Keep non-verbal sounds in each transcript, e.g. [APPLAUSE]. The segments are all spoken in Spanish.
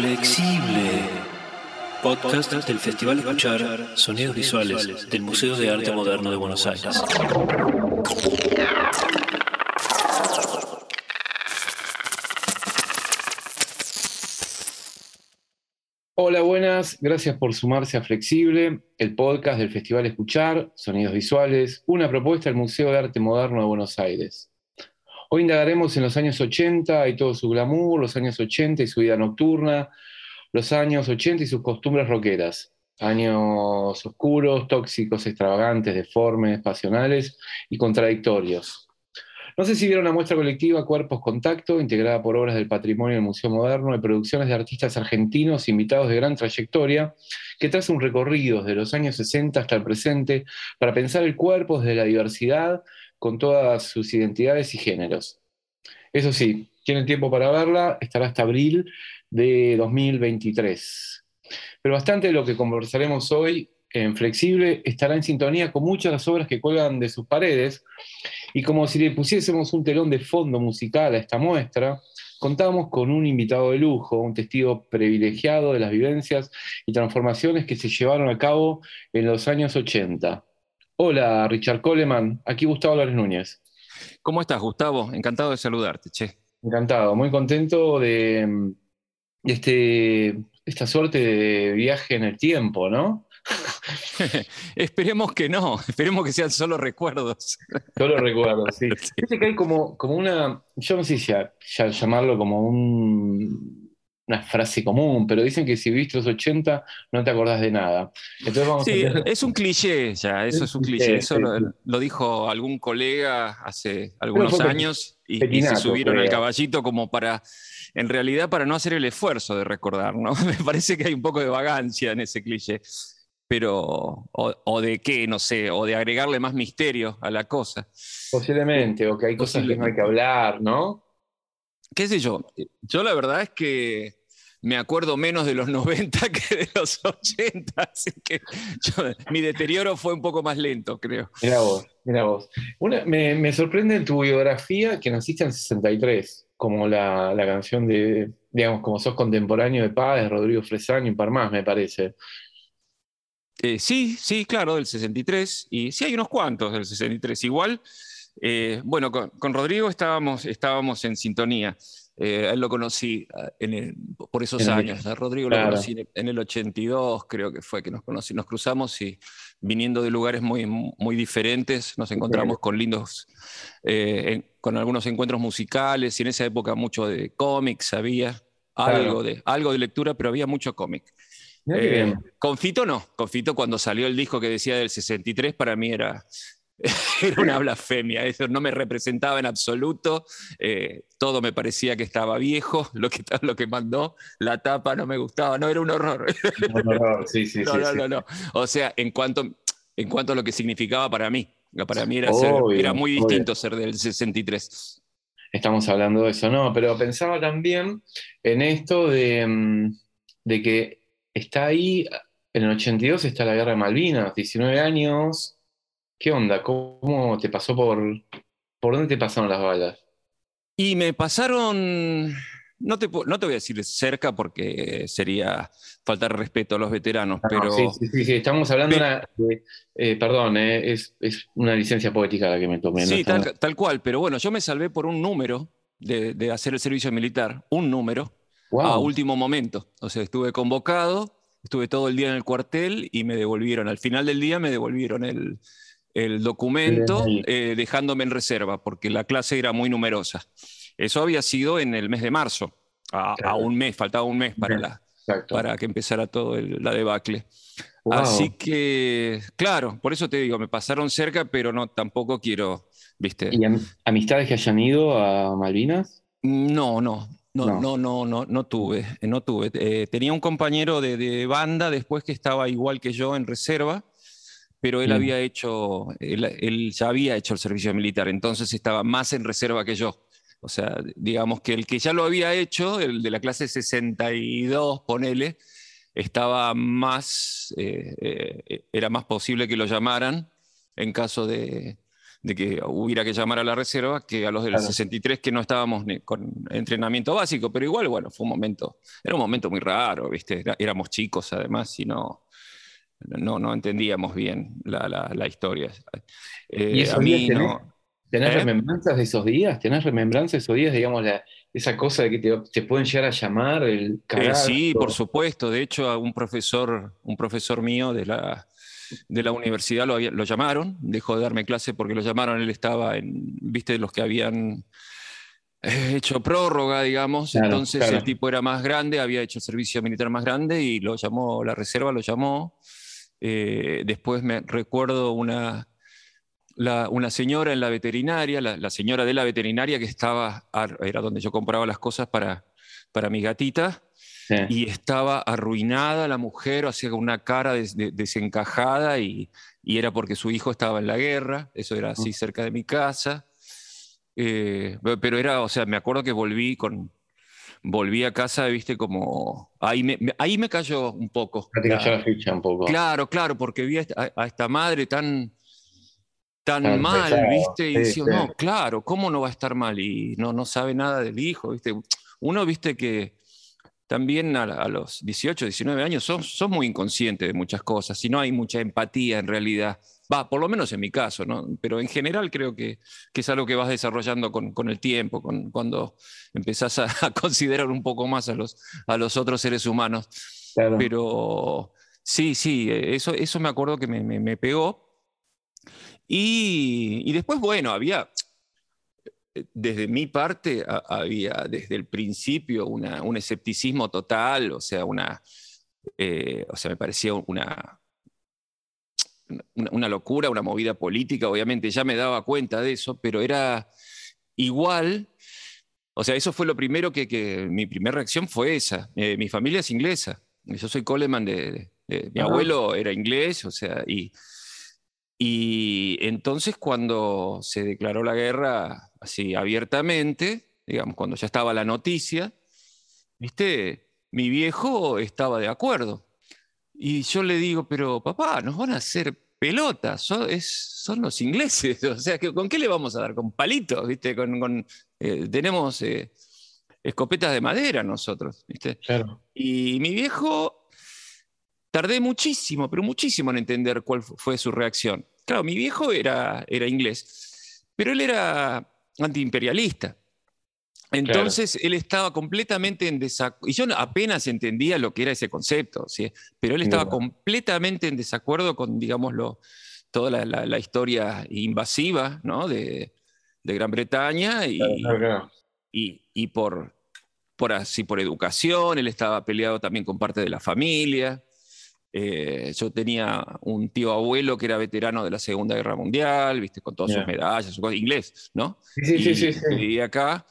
Flexible. Podcast del Festival Escuchar Sonidos Visuales del Museo de Arte Moderno de Buenos Aires. Hola, buenas. Gracias por sumarse a Flexible, el podcast del Festival Escuchar, Sonidos Visuales, una propuesta del Museo de Arte Moderno de Buenos Aires. Hoy indagaremos en los años 80 y todo su glamour, los años 80 y su vida nocturna, los años 80 y sus costumbres rockeras. Años oscuros, tóxicos, extravagantes, deformes, pasionales y contradictorios. No sé si vieron la muestra colectiva Cuerpos Contacto, integrada por obras del patrimonio del Museo Moderno y producciones de artistas argentinos invitados de gran trayectoria, que traza un recorrido desde los años 60 hasta el presente para pensar el cuerpo desde la diversidad con todas sus identidades y géneros. Eso sí, tienen tiempo para verla, estará hasta abril de 2023. Pero bastante de lo que conversaremos hoy en Flexible estará en sintonía con muchas de las obras que cuelgan de sus paredes, y como si le pusiésemos un telón de fondo musical a esta muestra, contamos con un invitado de lujo, un testigo privilegiado de las vivencias y transformaciones que se llevaron a cabo en los años 80. Hola, Richard Coleman. Aquí Gustavo López Núñez. ¿Cómo estás, Gustavo? Encantado de saludarte, che. Encantado, muy contento de, este, esta suerte de viaje en el tiempo, ¿no? [LAUGHS] esperemos que no, esperemos que sean solo recuerdos. Solo recuerdos, sí. [LAUGHS] sí. que hay como, como una, yo no sé si llamarlo como un una frase común, pero dicen que si viste los 80 no te acordás de nada. sí, es un cliché ya, eso es, un cliché. Eso lo, dijo algún colega hace algunos años y, se subieron al caballito como para, en realidad, para no hacer el esfuerzo de recordar, ¿no? [LAUGHS] Me parece que hay un poco de vagancia en ese cliché. Pero, o, de qué, no sé, o de agregarle más misterio a la cosa. Posiblemente, o que hay cosas que no hay que hablar, ¿no? qué sé yo, yo la verdad es que me acuerdo menos de los [LAUGHS] 90 que de los 80, así que mi deterioro fue un poco más lento, creo. Mira vos, mira vos. me, sorprende en tu biografía que naciste en 63, como la, canción de, digamos, como sos contemporáneo de Paz, Rodrigo Fresán y un par más, me parece. Eh, sí, sí, claro, del 63, y sí hay unos cuantos del 63. Igual, eh, bueno, con, Rodrigo estábamos, estábamos en sintonía. Eh, él lo conocí ah, por esos años. A Rodrigo lo conocí en el 82, creo que fue que nos conocí. Nos cruzamos y viniendo de lugares muy, muy diferentes, nos encontramos con lindos, eh, con algunos encuentros musicales y en esa época mucho de cómics había, algo, de, algo de lectura, pero había mucho cómic. Eh, con Fito no, con Fito cuando salió el disco que decía del 63 para mí era [LAUGHS] era una blasfemia, eso no me representaba en absoluto, eh, todo me parecía que estaba viejo, [LAUGHS] lo que, lo que mandó, la tapa no me gustaba, no, era un horror. Un horror, sí, sí, [LAUGHS] no, sí, no, no, no, O sea, en cuanto, en cuanto a lo que significaba para mí, para mí era, era muy distinto ser del 63. Estamos hablando de eso, no, pero pensaba también en esto de, mm, de que está ahí, en el 82 está la guerra de Malvinas, 19 años, ¿Qué onda? ¿Cómo te pasó por... ¿Por dónde te pasaron las balas? Y me pasaron, no te, no te voy a decir cerca porque sería faltar respeto a los veteranos, pero... sí, sí, sí, estamos hablando de, eh, perdón, eh, es, una licencia poética la que me tomé. Sí, tal, cual, pero bueno, yo me salvé por un número de, hacer el servicio militar, un número, a último momento. O sea, estuve convocado, estuve todo el día en el cuartel y me devolvieron, al final del día me devolvieron el, el documento eh, dejándome en reserva, porque la clase era muy numerosa. Eso había sido en el mes de marzo, a, un mes, faltaba un mes para, la, para que empezara todo la debacle. Así que, claro, por eso te digo, me pasaron cerca, pero no, tampoco quiero, ¿viste? ¿Y amistades que hayan ido a Malvinas? No, no, no, no, no, no, no, tuve, no tuve. Eh, tenía un compañero de, de, banda después que estaba igual que yo en reserva, pero él había hecho, él, ya había hecho el servicio militar, entonces estaba más en reserva que yo. O sea, digamos que el que ya lo había hecho, el de la clase 62, ponele, estaba más, eh, eh, era más posible que lo llamaran en caso de, de que hubiera que llamar a la reserva que a los del 63 que no estábamos con entrenamiento básico, pero igual, bueno, fue un momento, era un momento muy raro, ¿viste? éramos chicos además y no, no, no entendíamos bien la, historia. ¿Y eh, a mí tenés, ¿eh? remembranzas de esos días? ¿Tenés remembranzas de esos días, digamos, esa cosa de que te, pueden llegar a llamar el eh, sí, por supuesto. De hecho, a un profesor, un profesor mío de la, de la universidad lo, lo, llamaron, dejó de darme clase porque lo llamaron, él estaba en, viste, los que habían hecho prórroga, digamos, entonces el tipo era más grande, había hecho servicio militar más grande y lo llamó, la reserva lo llamó. Eh, después me recuerdo una, una señora en la veterinaria, la, señora de la veterinaria que estaba, era donde yo compraba las cosas para, para mi gatita, y estaba arruinada la mujer, hacía una cara desencajada y, era porque su hijo estaba en la guerra, eso era así cerca de mi casa. Eh, pero era, o sea, me acuerdo que volví con, volví a casa, viste, como, ahí me, ahí me cayó un poco. un poco. Claro, claro, porque vi a esta, madre tan, tan mal, viste, y decía, no, claro, ¿cómo no va a estar mal? Y no, no sabe nada del hijo, viste. Uno, viste, que también a, los 18, 19 años sos, muy inconsciente de muchas cosas y no hay mucha empatía en realidad. Va, por lo menos en mi caso, ¿no? pero en general creo que, es algo que vas desarrollando con, el tiempo, con, cuando empezás a, considerar un poco más a los, a los otros seres humanos. Pero sí, sí, eso, eso me acuerdo que me, pegó. Y, y después, bueno, había, desde mi parte había desde el principio un escepticismo total, o sea, una, eh, o sea, me parecía una, una, locura, una movida política, obviamente ya me daba cuenta de eso, pero era igual, o sea, eso fue lo primero que, mi primera reacción fue esa. Eh, mi familia es inglesa, yo soy Coleman de, mi abuelo era inglés, o sea, y, y entonces cuando se declaró la guerra, así abiertamente, digamos, cuando ya estaba la noticia, ¿viste? Mi viejo estaba de acuerdo. Y yo le digo, pero papá, nos van a hacer pelotas, son, son los ingleses, [LAUGHS] o sea, ¿con qué le vamos a dar? Con palitos, ¿viste? Con, eh, tenemos eh, escopetas de madera nosotros, ¿viste? Claro. Y mi viejo, tardé muchísimo, pero muchísimo en entender cuál fue su reacción. Claro, mi viejo era, era inglés, pero él era antiimperialista. Entonces él estaba completamente en desacuerdo, y yo apenas entendía lo que era ese concepto, ¿sí? pero él estaba completamente en desacuerdo con, digámoslo, toda la, historia invasiva ¿no? de, Gran Bretaña y, y, por, por, así, por educación, él estaba peleado también con parte de la familia. Eh, yo tenía un tío abuelo que era veterano de la Segunda Guerra Mundial, ¿viste? con todas sus medallas, su inglés, ¿no? Sí, sí, sí, sí. Vivía acá.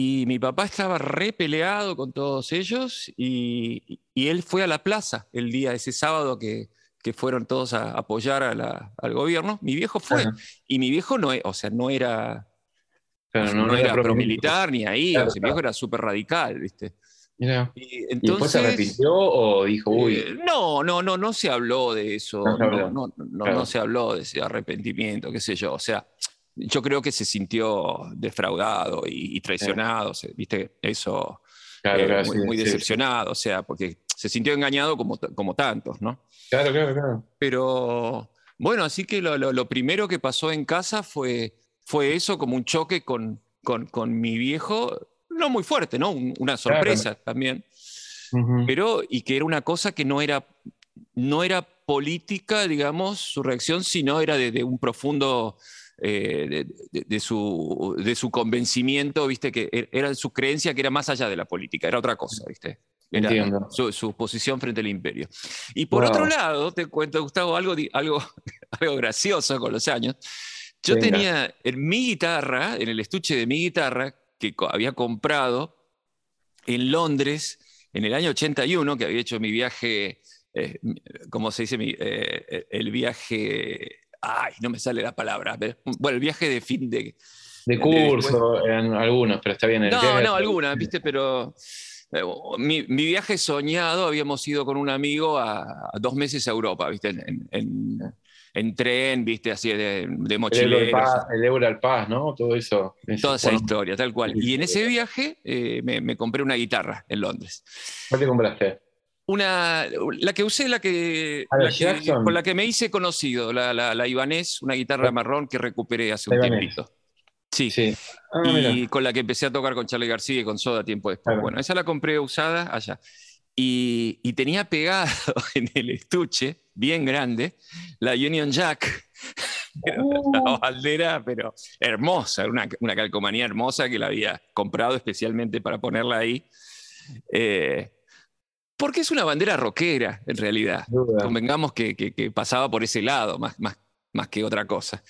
Y mi papá estaba re peleado con todos ellos y, y, él fue a la plaza el día, ese sábado que, que fueron todos a apoyar al gobierno. Mi viejo fue. Y mi viejo no, o sea, no era, no, era, pro-militar ni ahí. mi viejo era súper radical, ¿viste? Y, entonces, después se arrepintió o dijo, uy? Eh, no, no, no, no se habló de eso, no, no, no, se habló de ese arrepentimiento, qué sé yo. O sea, yo creo que se sintió defraudado y, traicionado, ¿viste? Eso, eh, muy, decepcionado, o sea, porque se sintió engañado como, como tantos, ¿no? Claro, claro, claro. Pero bueno, así que lo, lo, primero que pasó en casa fue, fue eso, como un choque con, con, con mi viejo no muy fuerte, ¿no? Una sorpresa también. Pero, y que era una cosa que no era, no era política, digamos, su reacción, sino era de, un profundo, eh, de, su, de su convencimiento, ¿viste? Que er, era su creencia que era más allá de la política, era otra cosa, ¿viste? Era su, posición frente al imperio. Y por otro lado, te cuento, Gustavo, algo, algo, [LAUGHS] algo gracioso con los años. Yo tenía en mi guitarra, en el estuche de mi guitarra, que había comprado en Londres en el año 81, que había hecho mi viaje, eh, ¿cómo se dice? Eh, el viaje, ay, no me sale la palabra, bueno, el viaje de fin de... De curso, en algunos, pero está bien. no, no, algunas, viste, pero... Eh, mi, viaje soñado, habíamos ido con un amigo a, dos meses a Europa, ¿viste? En, en tren, viste, así de, de El el Euralpass, ¿no? Todo eso. Eso, Toda esa bueno, historia, tal cual. Y en ese viaje eh, me, me compré una guitarra en Londres. ¿Cuál te compraste? Una, la que usé, la que, la la que- con la que me hice conocido, la, la, la Ibanez, una guitarra marrón que recuperé hace un La tiempito. Sí. Sí. Ah, y mira. con la que empecé a tocar con Charlie García y con Soda tiempo después. Claro. Bueno, esa la compré usada allá. Y, y tenía pegado [LAUGHS] en el estuche, bien grande, la Union Jack. [LAUGHS] Era una Uh. bandera, pero hermosa, una, una calcomanía hermosa que la había comprado especialmente para ponerla ahí. Eh, porque es una bandera rockera, en realidad. Convengamos que, que- que pasaba por ese lado, más, más, más que otra cosa.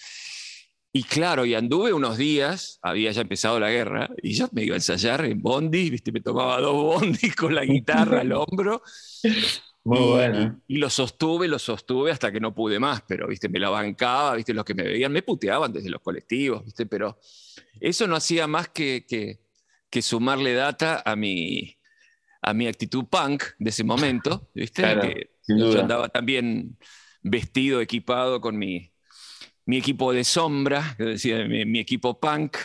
Y claro, y anduve unos días, había ya empezado la guerra, y yo me iba a ensayar en Bondi, ¿viste? me tomaba dos Bondi con la guitarra al hombro, Muy y, bueno. y lo sostuve, lo sostuve hasta que no pude más, pero ¿viste? me la bancaba, ¿viste? los que me veían me puteaban desde los colectivos, ¿viste? pero eso no hacía más que, que, que sumarle data a mi, a mi actitud punk de ese momento, [LAUGHS] ¿viste? Claro, que yo andaba también vestido, equipado con mi, mi equipo de sombra, decía mi, mi equipo punk,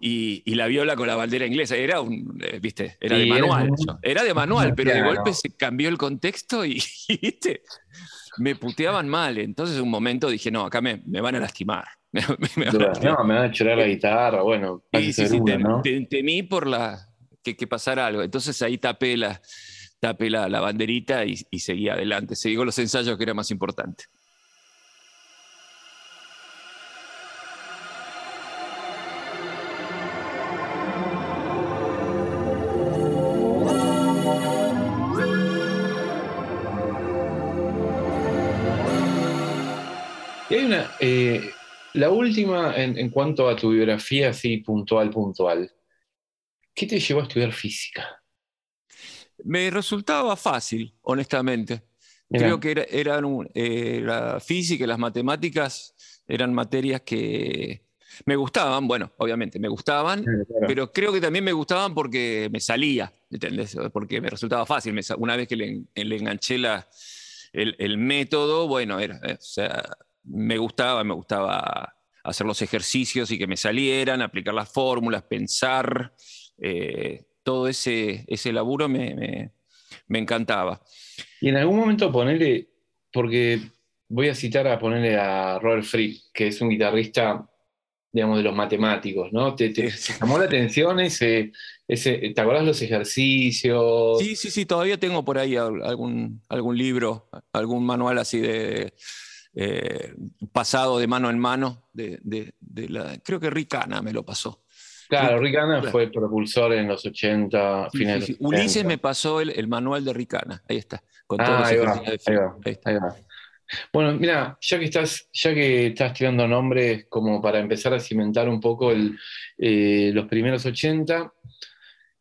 y, y la viola con la bandera inglesa. Era un, eh, viste, era Sí, de manual. un-. Era de manual, pero de Claro. golpe se cambió el contexto [LAUGHS] y, viste, me puteaban mal. Entonces, en un momento dije, no, acá me, me van a lastimar. [LAUGHS] Me- van a lastimar. No, me van a chorar la guitarra. Bueno, parece sí, sí, tem- ¿no? tem- temí por la, que, que pasara algo. Entonces ahí tapé la, la, la banderita y, y seguí adelante. Seguí con los ensayos que era más importante. Eh, la última en, en cuanto a tu biografía, así puntual, puntual. ¿Qué te llevó a estudiar física? Me resultaba fácil, honestamente. Mirá, Creo que era, eran un- eh, la física y las matemáticas eran materias que me gustaban, bueno, obviamente me gustaban, claro, claro. pero creo que también me gustaban porque me salía, ¿entendés? Porque me resultaba fácil. Me una vez que le, le enganché la, el, el método, bueno, era, eh, o sea, me gustaba, me gustaba hacer los ejercicios y que me salieran, aplicar las fórmulas, pensar, eh, todo ese, ese laburo me, me- me encantaba. Y en algún momento ponerle, porque voy a citar a ponerle a Robert Fripp, que es un guitarrista, digamos, de los matemáticos, ¿no? ¿Te, llamó la atención ese, ese, ¿te acordás los ejercicios? Sí, sí, sí, todavía tengo por ahí al- algún, algún libro, algún manual así de eh, pasado de mano en mano. De, de- de la, creo que Ricana me lo pasó. Claro, Claro. fue propulsor en los 80, Sí, finales sí, sí. Ulises 70. me pasó el, el manual de Ricana, ahí está, con Ah, ahí va, de ahí va, Ahí está. ahí va. Bueno, mira, ya que estás, ya que estás tirando nombres como para empezar a cimentar un poco el, eh, los primeros 80,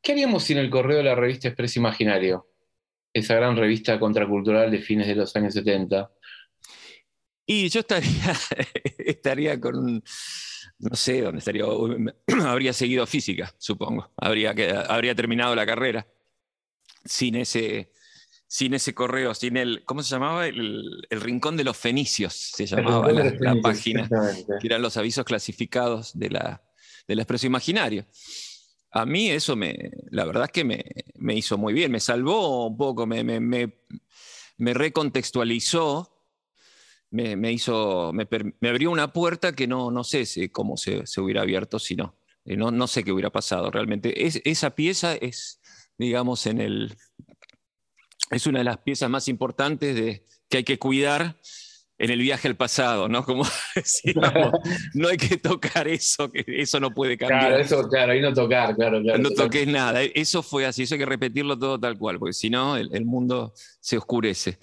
¿qué haríamos sin el correo de la revista Expreso Imaginario? Esa gran revista contracultural de fines de los años 70. Y yo estaría, [LAUGHS] estaría con, un- no sé dónde estaría, [CLEARS THROAT] habría seguido física, supongo, habría, que, habría terminado la carrera sin ese, sin ese correo, sin el, ¿cómo se llamaba? El, el Rincón de los Fenicios, se llamaba la, la página, que eran los avisos clasificados de la, del Expreso Imaginario. A mí eso me, la verdad es que me, me hizo muy bien, me salvó un poco, me, me, me, me recontextualizó me, me hizo, me, abrió una puerta que no, no sé si- cómo se, se hubiera abierto si no. Eh, No, no sé qué hubiera pasado realmente. Es- esa pieza es, digamos, en el, es una de las piezas más importantes de, que hay que cuidar en el viaje al pasado, ¿no? Como [LAUGHS] decíamos, no hay que tocar eso, que eso no puede cambiar. Claro, eso, claro, ahí no tocar, claro, claro. No toques nada. E, Eso fue así, eso hay que repetirlo todo tal cual, porque si no, el, el mundo se oscurece.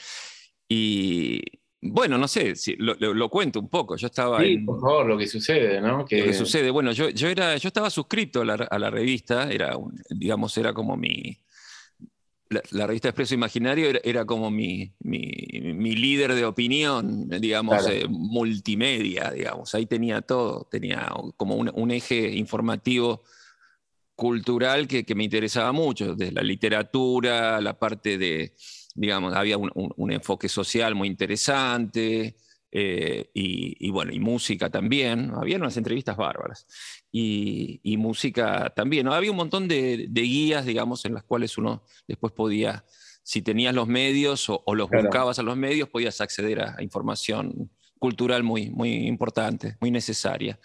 Y bueno, no sé, si, lo, lo- lo cuento un poco. Yo estaba Sí, en. por favor, lo que sucede, ¿no? Que, Lo que sucede, bueno, yo, yo, era, yo estaba suscrito a la, a la revista, era un- digamos, era como mi. La, la revista Expreso Imaginario era, era como mi, mi, mi líder de opinión, digamos, Claro. eh, multimedia, digamos. Ahí tenía todo, tenía como un, un eje informativo cultural que, que me interesaba mucho, desde la literatura, la parte de, digamos, había un, un- un enfoque social muy interesante, Eh, y, bueno, y música también, había unas entrevistas bárbaras, y, música también, había un montón de, guías, digamos, en las cuales uno después podía, si tenías los medios o, los buscabas a los medios, podías acceder a, información cultural muy, muy importante, muy necesaria.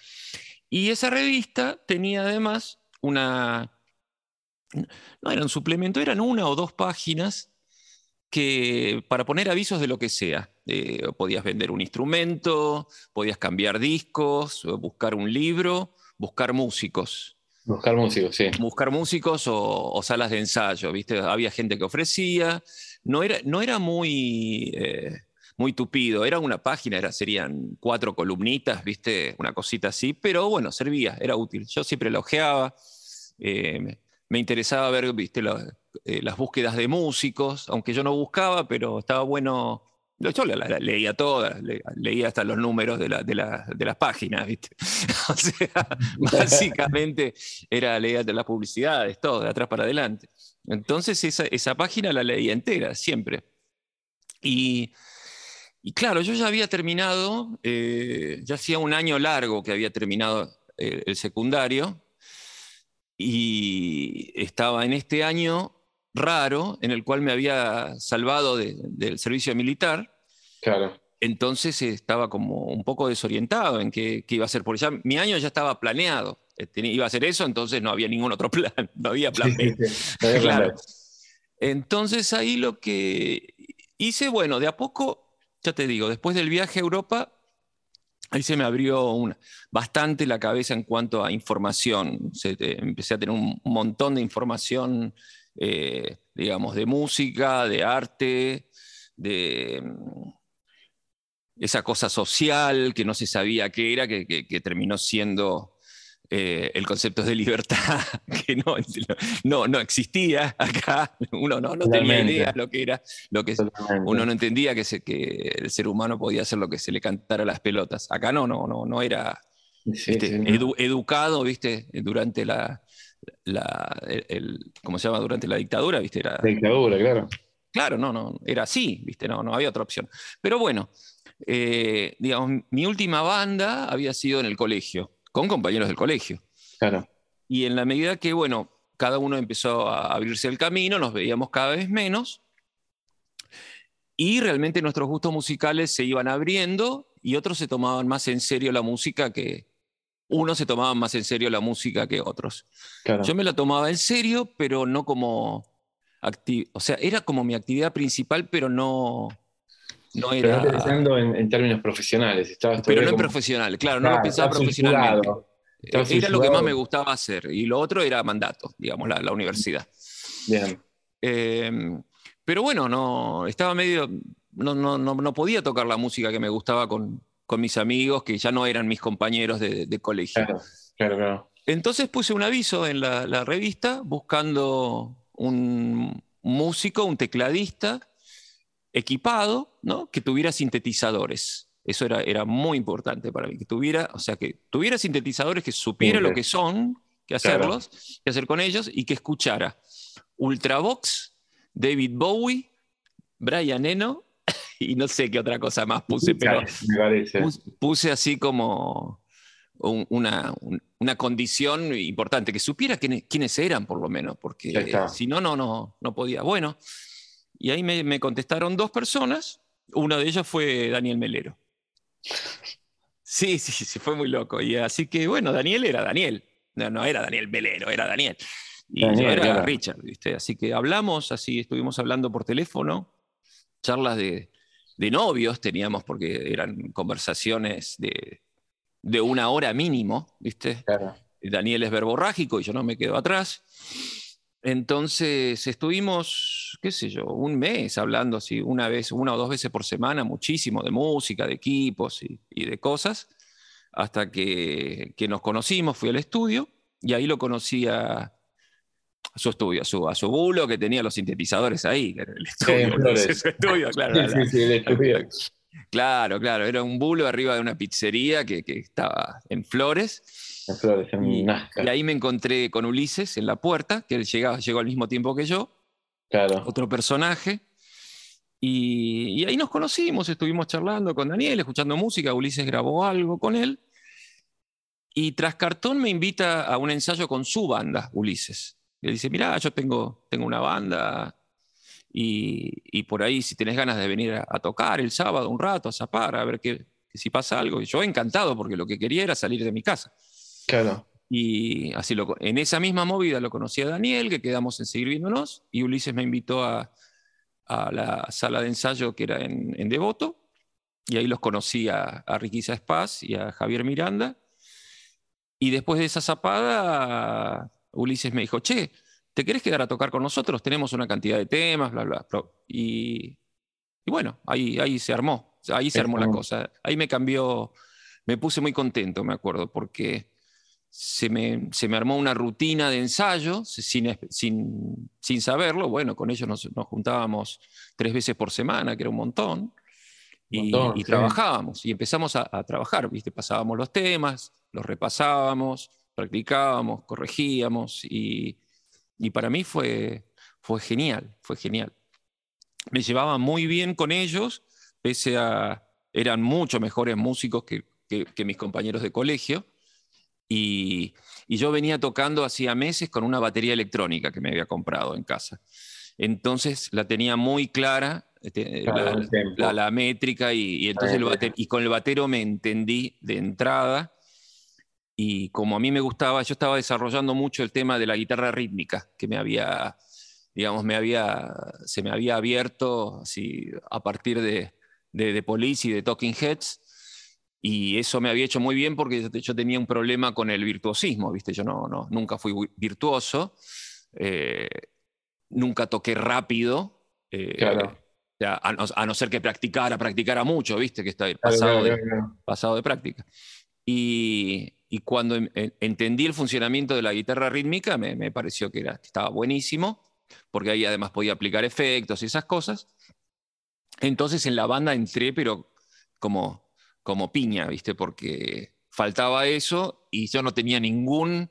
Y esa revista tenía además una, no era un suplemento, eran una o dos páginas que para poner avisos de lo que sea. Eh, podías vender un instrumento, podías cambiar discos, buscar un libro, buscar músicos. Buscar músicos, sí. Buscar músicos o, salas de ensayo, ¿viste? Había gente que ofrecía. No era, no era muy, eh, muy tupido, era una página, era, serían cuatro columnitas, ¿viste? Una cosita así, pero bueno, servía, era útil. Yo siempre lo ojeaba. Eh, me interesaba ver, ¿viste? Las búsquedas de músicos, aunque yo no buscaba, pero estaba bueno yo la, leía todas, leía hasta los números de, las páginas, ¿viste? [LAUGHS] o sea, [LAUGHS] básicamente era leer de las publicidades, todo, de atrás para adelante. Entonces esa, página la leía entera, siempre. Y, claro, yo ya había terminado, eh, ya hacía un año largo que había terminado eh, el secundario, y estaba en este año raro en el cual me había salvado del servicio militar. Claro. Entonces estaba como un poco desorientado en qué, iba a hacer, porque ya mi año ya estaba planeado. Eh, iba a hacer eso, entonces no había ningún otro [LAUGHS] plan, no había plan B. claro. Entonces ahí lo que hice, bueno, de a poco, ya te digo, después del viaje a Europa, ahí se me abrió bastante la cabeza en cuanto a información. empecé a tener un montón de información eh, digamos, de música, de arte, de mm, esa cosa social que no se sabía qué era, que, terminó siendo eh, el concepto de libertad, [LAUGHS] que no, no, existía acá, uno no, tenía idea lo que era, lo que uno no entendía que, que, el ser humano podía hacer lo que se le cantara a las pelotas. Acá no, no, no, no era educado, viste, durante la, la, el, ¿cómo se llama? Durante la dictadura, ¿viste? Era, dictadura, claro. Claro, no, no, era así, ¿viste? No, no había otra opción. Pero bueno, eh, digamos, mi última banda había sido en el colegio, con compañeros del colegio. Claro. Y en la medida que, bueno, cada uno empezó a abrirse el camino, nos veíamos cada vez menos, y realmente nuestros gustos musicales se iban abriendo y otros se tomaban más en serio la música que, unos se tomaban más en serio la música que otros. Yo me la tomaba en serio, pero no como... O sea, era como mi actividad principal, pero no... No era... Pero pensando en, términos profesionales. pero no en profesional, claro, no lo pensaba profesionalmente. Eh, era lo que más me gustaba hacer. Y lo otro era mandato, digamos, la, universidad. Bien. Em, pero bueno, no, estaba medio. No, no, no, no, podía tocar la música que me gustaba con, con mis amigos que ya no eran mis compañeros de, colegio. Claro, claro, Entonces puse un aviso en la, revista buscando un músico, un tecladista equipado, ¿no? que tuviera sintetizadores. Eso era, era muy importante para mí, que tuviera, o sea, que tuviera sintetizadores que supiera lo que son, que hacerlos, qué hacer con ellos y que escuchara Ultravox, David Bowie, Brian Eno [LAUGHS] y no sé qué otra cosa más puse, pero puse, así como una, condición importante, que supiera quiénes, eran por lo menos, porque si no, no, no, no podía. Bueno, y ahí me, contestaron dos personas, uno de ellos fue Daniel Melero. Sí, sí, sí, fue muy loco. Y así que, bueno, Daniel era Daniel. No, no era Daniel Melero, era Daniel. Y yo era Richard, ¿viste? Así que hablamos, así estuvimos hablando por teléfono, charlas de, de novios teníamos, porque eran conversaciones de, una hora mínimo, ¿viste? Daniel es verborrágico y yo no me quedo atrás. Entonces estuvimos, qué sé yo, un mes hablando así, una vez, una o dos veces por semana, muchísimo de música, de equipos y, de cosas, hasta que, que, nos conocimos, fui al estudio y ahí lo conocí a, su estudio, a su, a su bulo que tenía los sintetizadores ahí, el [LAUGHS] estudio, claro. [LAUGHS] Claro, claro, era un bulo arriba de una pizzería que, estaba en Flores. En Flores, en y, y, ahí me encontré con Ulises en la puerta, que él llegaba, llegó al mismo tiempo que yo. Claro. Otro personaje. Y, y, ahí nos conocimos, estuvimos charlando con Daniel, escuchando música, Ulises grabó algo con él. Y tras cartón me invita a un ensayo con su banda, Ulises. Le dice, mira, yo tengo, tengo una banda y, y, por ahí si tenés ganas de venir a, a, tocar el sábado un rato, a zapar, a ver qué, si pasa algo. Y yo encantado porque lo que quería era salir de mi casa. Claro. Y así lo, en esa misma movida lo conocí a Daniel, que quedamos en seguir viéndonos, y Ulises me invitó a, a la sala de ensayo que era en, en Devoto, y ahí los conocí a, a Riquisa Spaz y a Javier Miranda. Y después de esa zapada, Ulises me dijo, che, ¿te querés quedar a tocar con nosotros? Tenemos una cantidad de temas, bla, bla. Y, y bueno, ahí, ahí se armó, ahí se armó la cosa. Ahí me cambió, me puse muy contento, me acuerdo, porque se me, se me, armó una rutina de ensayo sin, sin, sin saberlo. Bueno, con ellos nos, nos, juntábamos tres veces por semana, que era un montón, y, montón, y sí. trabajábamos, y empezamos a, a, trabajar, ¿viste? Pasábamos los temas, los repasábamos, practicábamos, corregíamos, y, y para mí fue, fue genial, fue genial. Me llevaba muy bien con ellos, pese a... eran mucho mejores músicos que, que, que mis compañeros de colegio, y, y, yo venía tocando hacía meses con una batería electrónica que me había comprado en casa. Entonces la tenía muy clara, este, claro, la, la, la, métrica, y, y entonces el bater, y con el batero me entendí de entrada. Y como a mí me gustaba, yo estaba desarrollando mucho el tema de la guitarra rítmica, que me había, digamos, me había, se me había abierto así, a partir de, de, de Police y de Talking Heads y eso me había hecho muy bien porque yo tenía un problema con el virtuosismo, ¿viste? Yo no, no nunca fui virtuoso, eh, nunca toqué rápido, eh, claro. ya, a, no, a, no, ser que practicara, practicara mucho, ¿viste? Que está pasado, claro, claro, de, pasado de práctica. Y, y cuando en, en, entendí el funcionamiento de la guitarra rítmica, me, me pareció que, era, estaba buenísimo, porque ahí además podía aplicar efectos y esas cosas. Entonces en la banda entré, pero como como piña, ¿viste? Porque faltaba eso y yo no tenía ningún,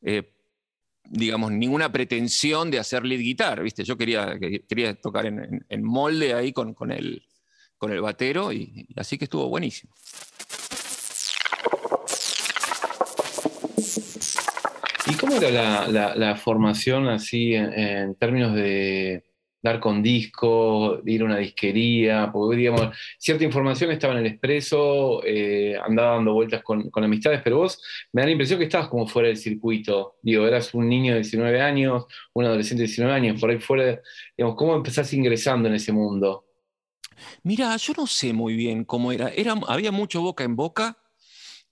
eh, digamos, ninguna pretensión de hacer lead guitar, ¿viste? Yo quería, quería tocar en, en, en molde ahí con, con, el, con el batero y, y así que estuvo buenísimo. ¿Y cómo era la, la, la formación así en, en términos de, dar con disco, ir a una disquería, porque digamos, cierta información estaba en el expreso, eh, andaba dando vueltas con, con, amistades, pero vos me da la impresión que estabas como fuera del circuito. Digo, eras un niño de 19 años, un adolescente de 19 años, por ahí fuera, digamos, ¿cómo empezás ingresando en ese mundo? Mira, yo no sé muy bien cómo era. era había mucho boca en boca,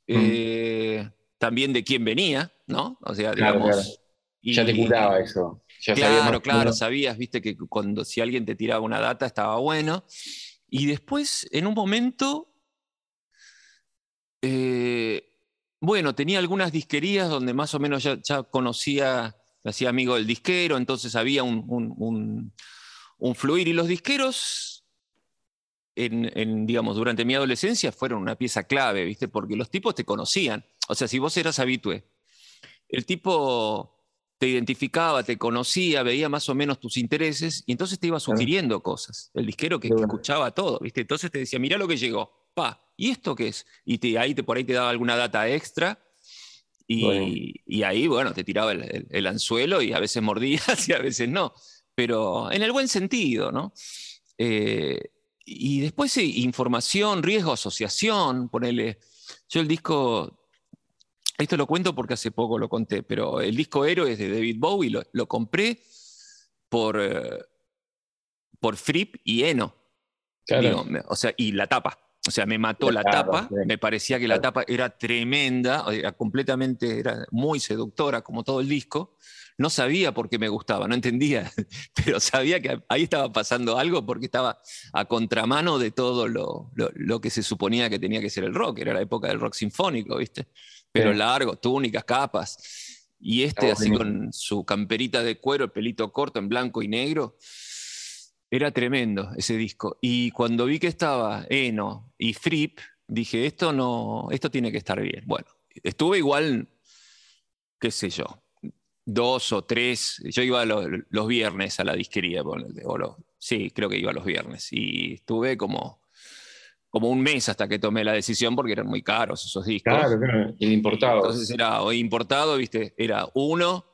mm. eh, también de quién venía, ¿no? O sea, digamos. Claro, claro. Y, ya te curaba eso. Ya claro, claro, sabías, viste, que cuando si alguien te tiraba una data estaba bueno. Y después, en un momento, eh, bueno, tenía algunas disquerías donde más o menos ya, ya conocía, me hacía amigo del disquero, entonces había un, un, un, un fluir. Y los disqueros, en, en, digamos, durante mi adolescencia fueron una pieza clave, ¿viste? Porque los tipos te conocían. O sea, si vos eras habitué, el tipo te identificaba, te conocía, veía más o menos tus intereses y entonces te iba sugiriendo cosas. El disquero que, que, escuchaba todo, ¿viste? Entonces te decía, mira lo que llegó, pa, ¿y esto qué es? Y te, ahí te, por ahí te daba alguna data extra y, bueno. y ahí, bueno, te tiraba el, el, el, anzuelo y a veces mordías [LAUGHS] y a veces no, pero en el buen sentido, ¿no? Eh, y después sí, información, riesgo, asociación, ponele. Yo el disco esto lo cuento porque hace poco lo conté, pero el disco Héroes de David Bowie lo, lo compré por, eh, por Fripp y Eno. Claro. Digo, me, o sea, y la tapa. O sea, me mató la, la tapa, tapa. me parecía que la tapa era tremenda, era completamente, era muy seductora como todo el disco. No sabía por qué me gustaba, no entendía, [LAUGHS] pero sabía que ahí estaba pasando algo porque estaba a contramano de todo lo, lo, lo que se suponía que tenía que ser el rock, era la época del rock sinfónico, ¿viste? Pero sí. largo, túnicas, capas. Y este, así con su camperita de cuero, el pelito corto en blanco y negro. Era tremendo ese disco. Y cuando vi que estaba Eno y Fripp, dije, esto no, esto tiene que estar bien. Bueno, estuve igual, qué sé yo, dos o tres. Yo iba los, los viernes a la disquería, o los, Sí, creo que iba los viernes. Y estuve como, como un mes hasta que tomé la decisión porque eran muy caros esos discos. Claro, claro, el importado. Entonces era o importado, ¿viste? Era uno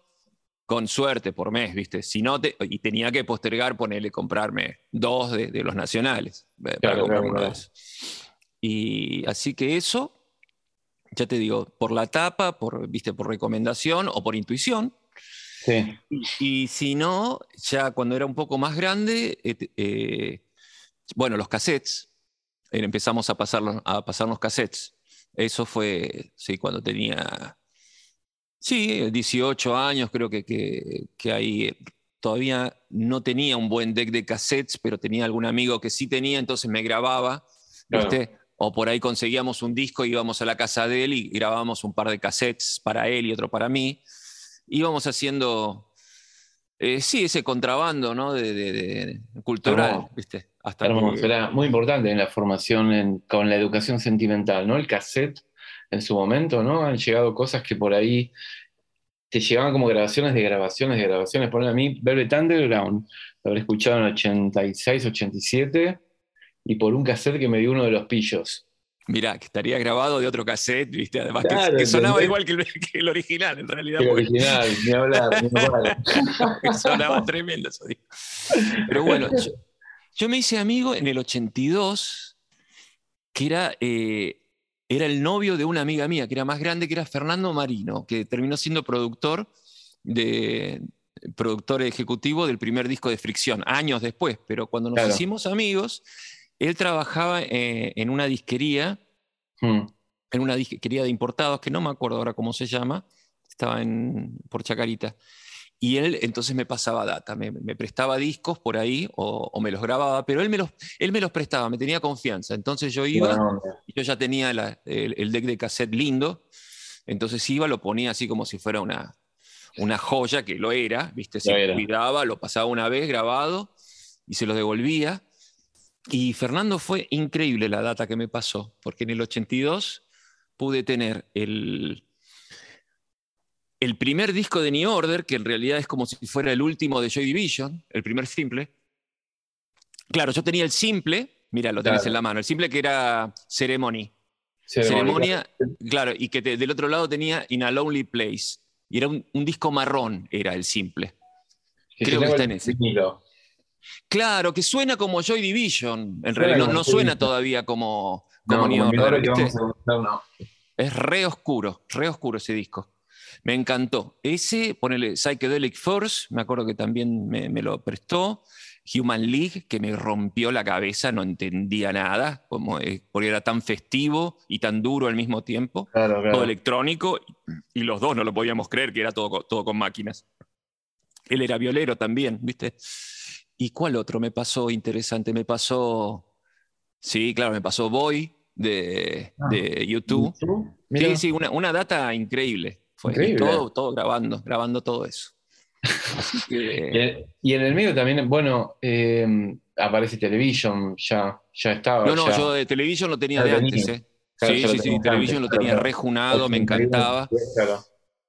con suerte por mes, ¿viste? Si no te, y tenía que postergar, ponerle, comprarme dos de, de los nacionales. eh, para Claro, comprar claro, uno de esos. Y así que eso, ya te digo, por la tapa, por, ¿viste? por recomendación o por intuición. Sí, Y si no, ya cuando era un poco más grande, eh, eh, bueno, los cassettes, empezamos a, pasarlos, a pasarnos cassettes. Eso fue, sí, cuando tenía, sí, 18 años, creo que, que, que ahí eh, todavía no tenía un buen deck de cassettes, pero tenía algún amigo que sí tenía, entonces me grababa, Claro. ¿viste? O por ahí conseguíamos un disco, íbamos a la casa de él y grabábamos un par de cassettes para él y otro para mí íbamos haciendo, eh, sí, ese contrabando, ¿no? De, de- de- cultural, Hermoso. ¿viste? Hasta hermoso. que- Era muy importante en la formación en- con la educación sentimental, ¿no? El cassette en su momento, ¿no? Han llegado cosas que por ahí te llegaban como grabaciones de grabaciones de grabaciones. Por ejemplo, a mí, Velvet Underground, lo habré escuchado en 86, 87, y por un cassette que me dio uno de los pillos. Mirá, que estaría grabado de otro cassette, ¿viste? Además, que- Claro, que, sonaba igual que el, [LAUGHS] que el original, en realidad. El porque original, ni hablar, ni [LAUGHS] hablar. sonaba tremendo eso. digo. Pero bueno, yo, yo me hice amigo en el 82, que era, eh, era el novio de una amiga mía, que era más grande, que era Fernando Marino, que terminó siendo productor de productor ejecutivo del primer disco de Fricción, años después, pero cuando nos Claro. hicimos amigos, él trabajaba eh, en una disquería, Hmm. en una disquería de importados, que no me acuerdo ahora cómo se llama, estaba en, por Chacarita. Y él entonces me pasaba data, me, me prestaba discos por ahí o, o me los grababa, pero él me los, él me los prestaba, me tenía confianza. Entonces yo iba, y yo ya tenía la- el, el deck de cassette lindo, entonces iba, lo ponía así como si fuera una, una joya, que lo era, ¿viste? Se Lo cuidaba, lo pasaba una vez grabado y se lo devolvía. Y Fernando fue increíble la data que me pasó, porque en el 82 pude tener el, el primer disco de New Order, que en realidad es como si fuera el último de Joy Division, el primer simple. Claro, yo tenía el simple, mira, lo tenés Claro. en la mano, el simple que era Ceremony. Ceremonia. Ceremonia, claro, y que te- del otro lado tenía In a Lonely Place. Y era un, un disco marrón, era el simple. Que creo que está en ese. vinilo. Claro, que suena como Joy Division. En realidad no, suena todavía como, como No, New como New Order, Order que ¿viste? vamos a buscar, no. Es re oscuro, re oscuro ese disco. Me encantó. Ese, ponele Psychedelic Force, me acuerdo que también me, me lo prestó. Human League, que me rompió la cabeza, no entendía nada, como, eh, porque era tan festivo y tan duro al mismo tiempo. Claro, claro. todo electrónico, y los dos no lo podíamos creer que era todo, todo con máquinas. Él era violero también, ¿viste? ¿Y cuál otro me pasó interesante? Me pasó, sí, claro, me pasó Boy de, Ah. de YouTube. Mira. Sí, sí, una, una data increíble. Fue, Increíble. todo, todo grabando, grabando todo eso. Así Y [LAUGHS] que, en- Y en el medio también, bueno, eh, aparece Television, ya, ya estaba. no, no, ya. yo de Television lo tenía de antes. ¿eh? Claro, sí, sí, sí, Television lo tenía rejunado, me 81, encantaba.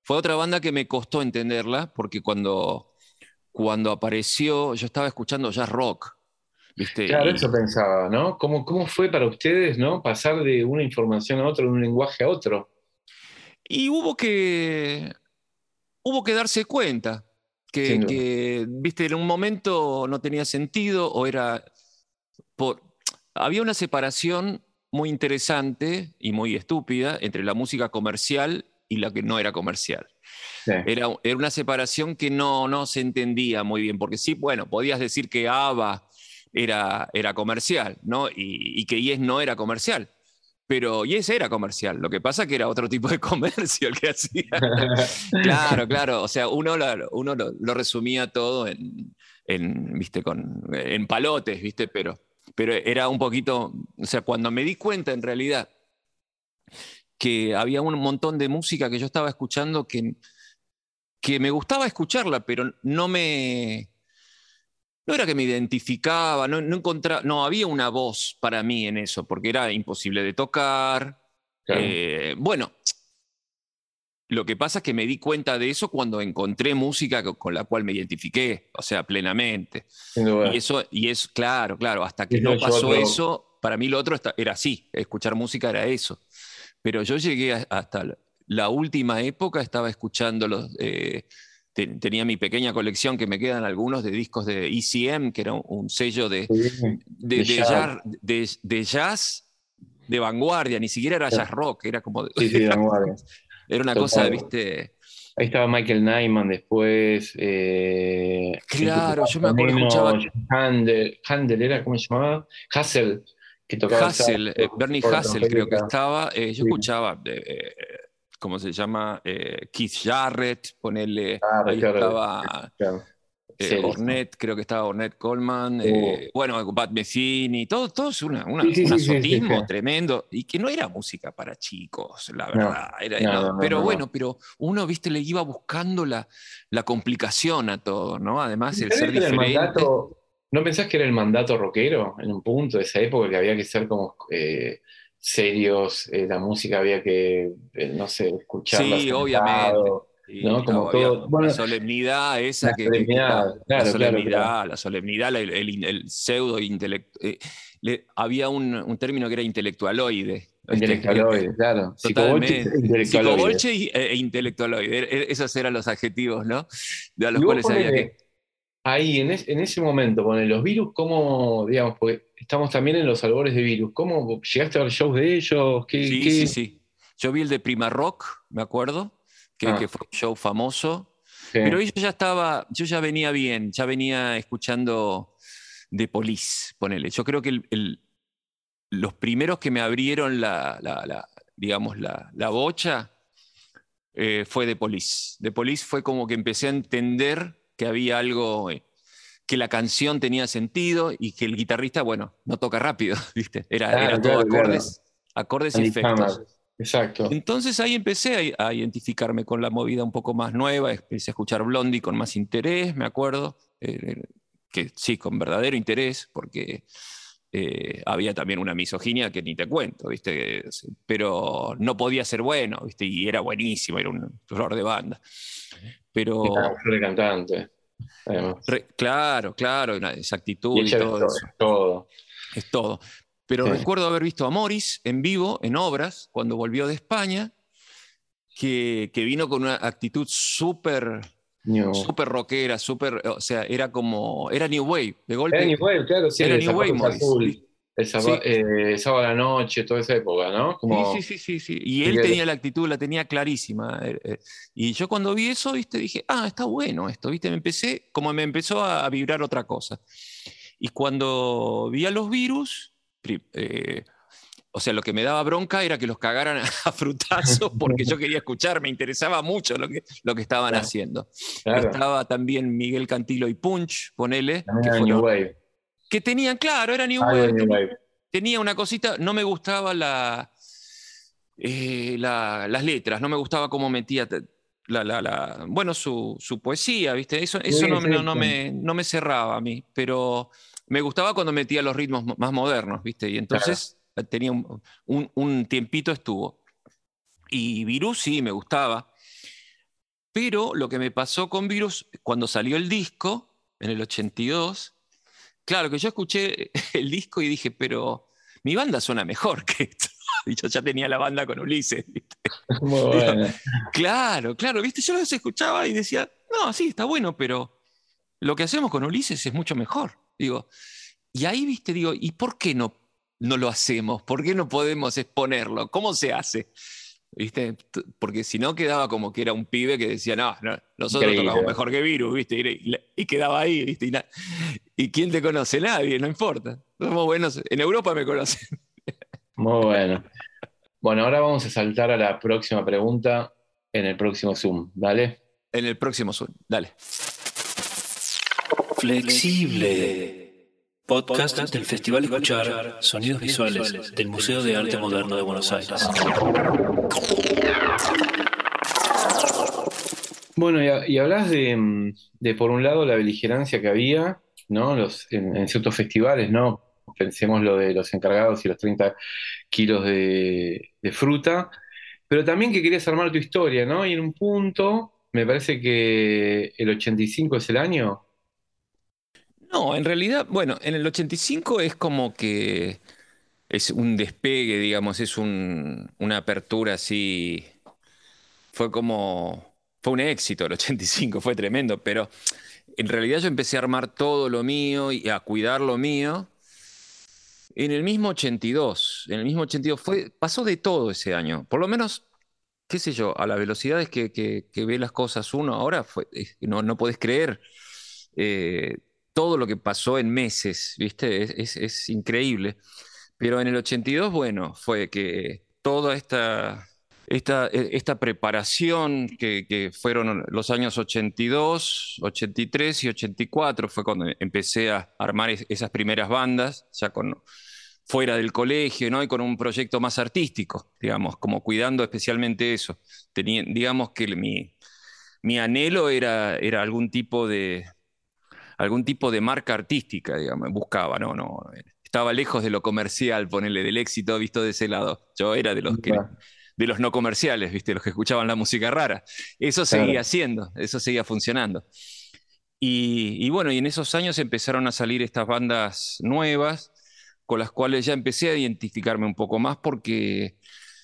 Fue otra banda que me costó entenderla, porque cuando, cuando apareció, yo estaba escuchando jazz rock. ¿viste? Claro, Y- eso pensaba, ¿no? ¿Cómo, ¿Cómo fue para ustedes, ¿no? Pasar de una información a otra, de un lenguaje a otro. Y hubo que, hubo que darse cuenta que, que, viste, en un momento no tenía sentido o era... Por, había una separación muy interesante y muy estúpida entre la música comercial y la que no era comercial. Sí. Era, era una separación que no, no se entendía muy bien, porque sí, bueno, podías decir que ABBA era, era comercial, ¿no? Y, y que Yes no era comercial. Pero Yes era comercial, lo que pasa que era otro tipo de [LAUGHS] comercio el que hacía. [LAUGHS] Claro, claro, o sea, uno, lo, uno lo, lo resumía todo en, en, ¿viste? Con, en palotes, ¿viste? Pero, pero era un poquito, o sea, cuando me di cuenta en realidad que había un montón de música que yo estaba escuchando que, que me gustaba escucharla, pero no me... No era que me identificaba, no, no encontraba, no había una voz para mí en eso, porque era imposible de tocar. Claro. Eh, bueno, Lo que pasa es que me di cuenta de eso cuando encontré música con la cual me identifiqué, o sea, plenamente. Y eso, y es claro, claro, hasta que no pasó eso, para mí lo otro era así, escuchar música era eso. Pero yo llegué hasta la última época, estaba escuchando los... Eh, tenía mi pequeña colección que me quedan algunos de discos de ECM, que era un, sello de, de, jazz. de, vanguardia, ni siquiera era jazz rock, era como... [LAUGHS] Era una cosa, viste... Ahí estaba Michael Nyman después. Eh, claro, yo me acuerdo escuchaba. Handel, Handel era, ¿cómo se llamaba? Hassel, que tocaba. Hassel, eh, Bernie Hassel creo que estaba. Eh, yo escuchaba ¿cómo se llama? Eh, Keith Jarrett, ponerle, ah, ahí estaba eh, Ornette, creo que estaba Ornette Coleman, eh, uh. bueno, Bat Messini, todo, todo es una, un azotismo tremendo, y que no era música para chicos, la verdad. pero bueno, pero uno, viste, le iba buscando la, la complicación a todo, ¿no? Además, el ser diferente. ¿No pensás que era el mandato rockero en un punto de esa época que había que ser como serios, eh, la música había que, eh, no sé, escucharla. Sí, obviamente. ¿no? Como todo, la solemnidad esa que, claro, la solemnidad, la solemnidad, el, pseudo intelecto. Eh, había un, un, término que era intelectualoide. Intelectualoide, claro. Psicobolche e, intelectualoide. E, esos eran los adjetivos, ¿no? De los cuales había que ahí, en, en, ese momento, con los virus, ¿cómo, digamos, porque estamos también en los albores de virus, ¿cómo llegaste a ver shows de ellos? sí, sí, sí. Yo vi el de Prima Rock, me acuerdo, que, ah. fue un show famoso. Pero yo ya estaba, yo ya venía bien, ya venía escuchando de Police, ponele. Yo creo que los primeros que me abrieron la, digamos, la, bocha eh, fue de Police. De Police fue como que empecé a entender que había algo, eh, que la canción tenía sentido y que el guitarrista, bueno, no toca rápido, [LAUGHS] ¿viste? Era, todo acordes, acordes y efectos. Exacto. Entonces ahí empecé a, identificarme con la movida un poco más nueva, empecé a escuchar Blondie con más interés, me acuerdo, eh, que sí, con verdadero interés, porque eh, había también una misoginia que ni te cuento, ¿viste? Pero no podía ser bueno, ¿viste? Y era buenísimo, era un flor de banda. Pero. de cantante. Claro, claro, esa actitud y, todo, eso. Es todo. Es todo. Pero recuerdo haber visto a Morris en vivo, en obras, cuando volvió de España, que, vino con una actitud súper súper rockera, súper, o sea, era como, era New Wave, de golpe. Era New Wave, claro, sí, era New Wave, Morris. El sábado, eh, sábado, a la noche, toda esa época, ¿no? Sí, sí, sí, sí, Y él tenía la actitud, la tenía clarísima. Eh, eh. Y yo cuando vi eso, viste, dije, ah, está bueno esto, viste, me empecé, como me empezó a vibrar otra cosa. Y cuando vi a los virus, o sea, lo que me daba bronca era que los cagaran [LAUGHS] a frutazos porque yo quería escuchar, me interesaba mucho lo que, lo que estaban haciendo. Estaba también Miguel Cantilo y Punch, ponele. Que New Wave que tenían, claro, era New, Wave, tenía, una cosita, no me gustaba la, eh, las letras, no me gustaba cómo metía la, bueno, su, poesía, ¿viste? Eso, eso no, no, me, no me cerraba a mí, pero me gustaba cuando metía los ritmos más modernos, ¿viste? Y entonces tenía un, un, tiempito estuvo. Y Virus sí, me gustaba. Pero lo que me pasó con Virus, cuando salió el disco, en el 82, Claro, que yo escuché [LAUGHS] el disco y dije, pero mi banda suena mejor que esto. [LAUGHS] Y yo ya tenía la banda con Ulises. [LAUGHS] claro, claro, viste, yo los escuchaba y decía, no, sí, está bueno, pero lo que hacemos con Ulises es mucho mejor. Digo, y ahí, viste, digo, ¿y por qué no, no lo hacemos? ¿Por qué no podemos exponerlo? ¿Cómo se hace? ¿Viste? Porque si no quedaba como que era un pibe que decía, no, nosotros tocamos mejor que Virus, ¿viste? Y, quedaba ahí, ¿viste? Y, quién te conoce? Nadie, no importa. Somos buenos, en Europa me conocen. Muy bueno. Bueno, ahora vamos a saltar a la próxima pregunta en el próximo Zoom, ¿vale? En el próximo Zoom, dale. Flexible. Podcast del Festival Escuchar Sonidos Visuales del Museo de Arte Moderno de Buenos Aires. Bueno, y, hablas de, por un lado, la beligerancia que había ¿no? Los, en, ciertos festivales, ¿no? Pensemos lo de los encargados y los 30 kilos de, fruta. pero también que querías armar tu historia, ¿no? Y en un punto, me parece que el 85 es el año. No, en realidad, bueno, en el 85 es como que es un despegue, digamos, es un- una apertura así. Fue como, fue un éxito el 85, fue tremendo, pero en realidad yo empecé a armar todo lo mío y a cuidar lo mío en el mismo 82. En el mismo 82 fue, pasó de todo ese año, por lo menos, qué sé yo, a las velocidades que, ve las cosas uno ahora, no, no podés creer eh, todo lo que pasó en meses, ¿viste? Es, increíble. Pero en el 82, bueno, fue que toda esta, esta, e- esta preparación que, fueron los años 82, 83 y 84, fue cuando empecé a armar es- esas primeras bandas, ya con, fuera del colegio, ¿no? Y con un proyecto más artístico, digamos, como cuidando especialmente eso. Tenía, digamos que mi, mi anhelo era, era algún tipo de, algún tipo de marca artística, digamos, buscaba, no, no, estaba lejos de lo comercial, ponerle del éxito visto de ese lado. Yo era de los que, de los no comerciales, viste, los que escuchaban la música rara. Eso Claro. seguía siendo, eso seguía funcionando. Y, y bueno, y en esos años empezaron a salir estas bandas nuevas, con las cuales ya empecé a identificarme un poco más porque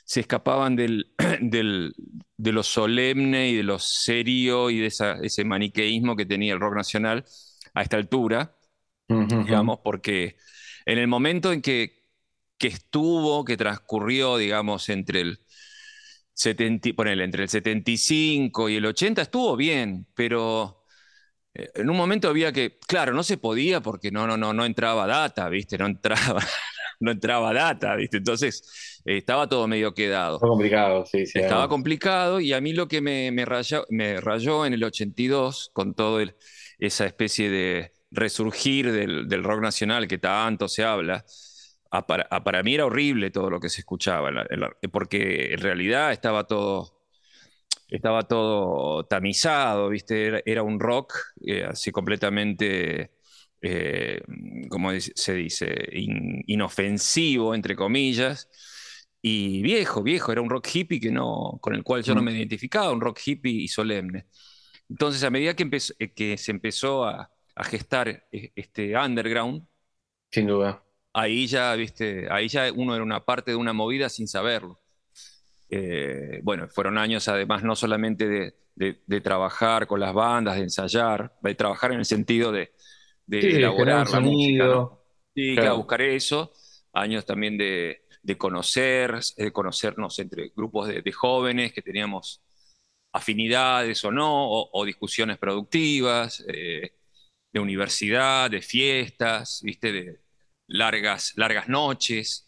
se escapaban del, [CLEARS THROAT] del- de lo solemne y de lo serio y de esa- ese maniqueísmo que tenía el rock nacional a esta altura, digamos, porque en el momento en que, que estuvo, que transcurrió, digamos, entre el 70, y- ponele, entre el 75 y el 80 estuvo bien, pero eh, en un momento había que, claro, no se podía porque no, no, no, no entraba data, ¿viste? No entraba, [LAUGHS] no entraba data, ¿viste? Entonces eh, estaba todo medio quedado. Fue complicado, sí, sí. Estaba complicado y a mí lo que me, me rayó, me rayó en el 82 con todo el- esa especie de resurgir del, del rock nacional que tanto se habla, a para, a para mí era horrible todo lo que se escuchaba, en la- en la- porque en realidad estaba todo, estaba todo tamizado, ¿viste? Era, era un rock eh, así completamente, eh, ¿cómo dice- se dice? In- inofensivo, entre comillas. Y viejo, viejo, era un rock hippie que no, con el cual yo no Mm. me identificaba, un rock hippie y solemne. Entonces, a medida que, empezó- eh, que se empezó a, a gestar eh, este underground, Sin duda. ahí ya, viste, ahí ya uno era una parte de una movida sin saberlo. Eh, bueno, fueron años además no solamente de, de- de trabajar con las bandas, de ensayar, de trabajar en el sentido de, de Sí, de elaborar la un música, ¿no? Sí, Claro. buscar eso. Años también de, conocer, de conocernos entre grupos de jóvenes que teníamos afinidades o no, o, o discusiones productivas, eh, de universidad, de fiestas, ¿viste? De largas, largas noches.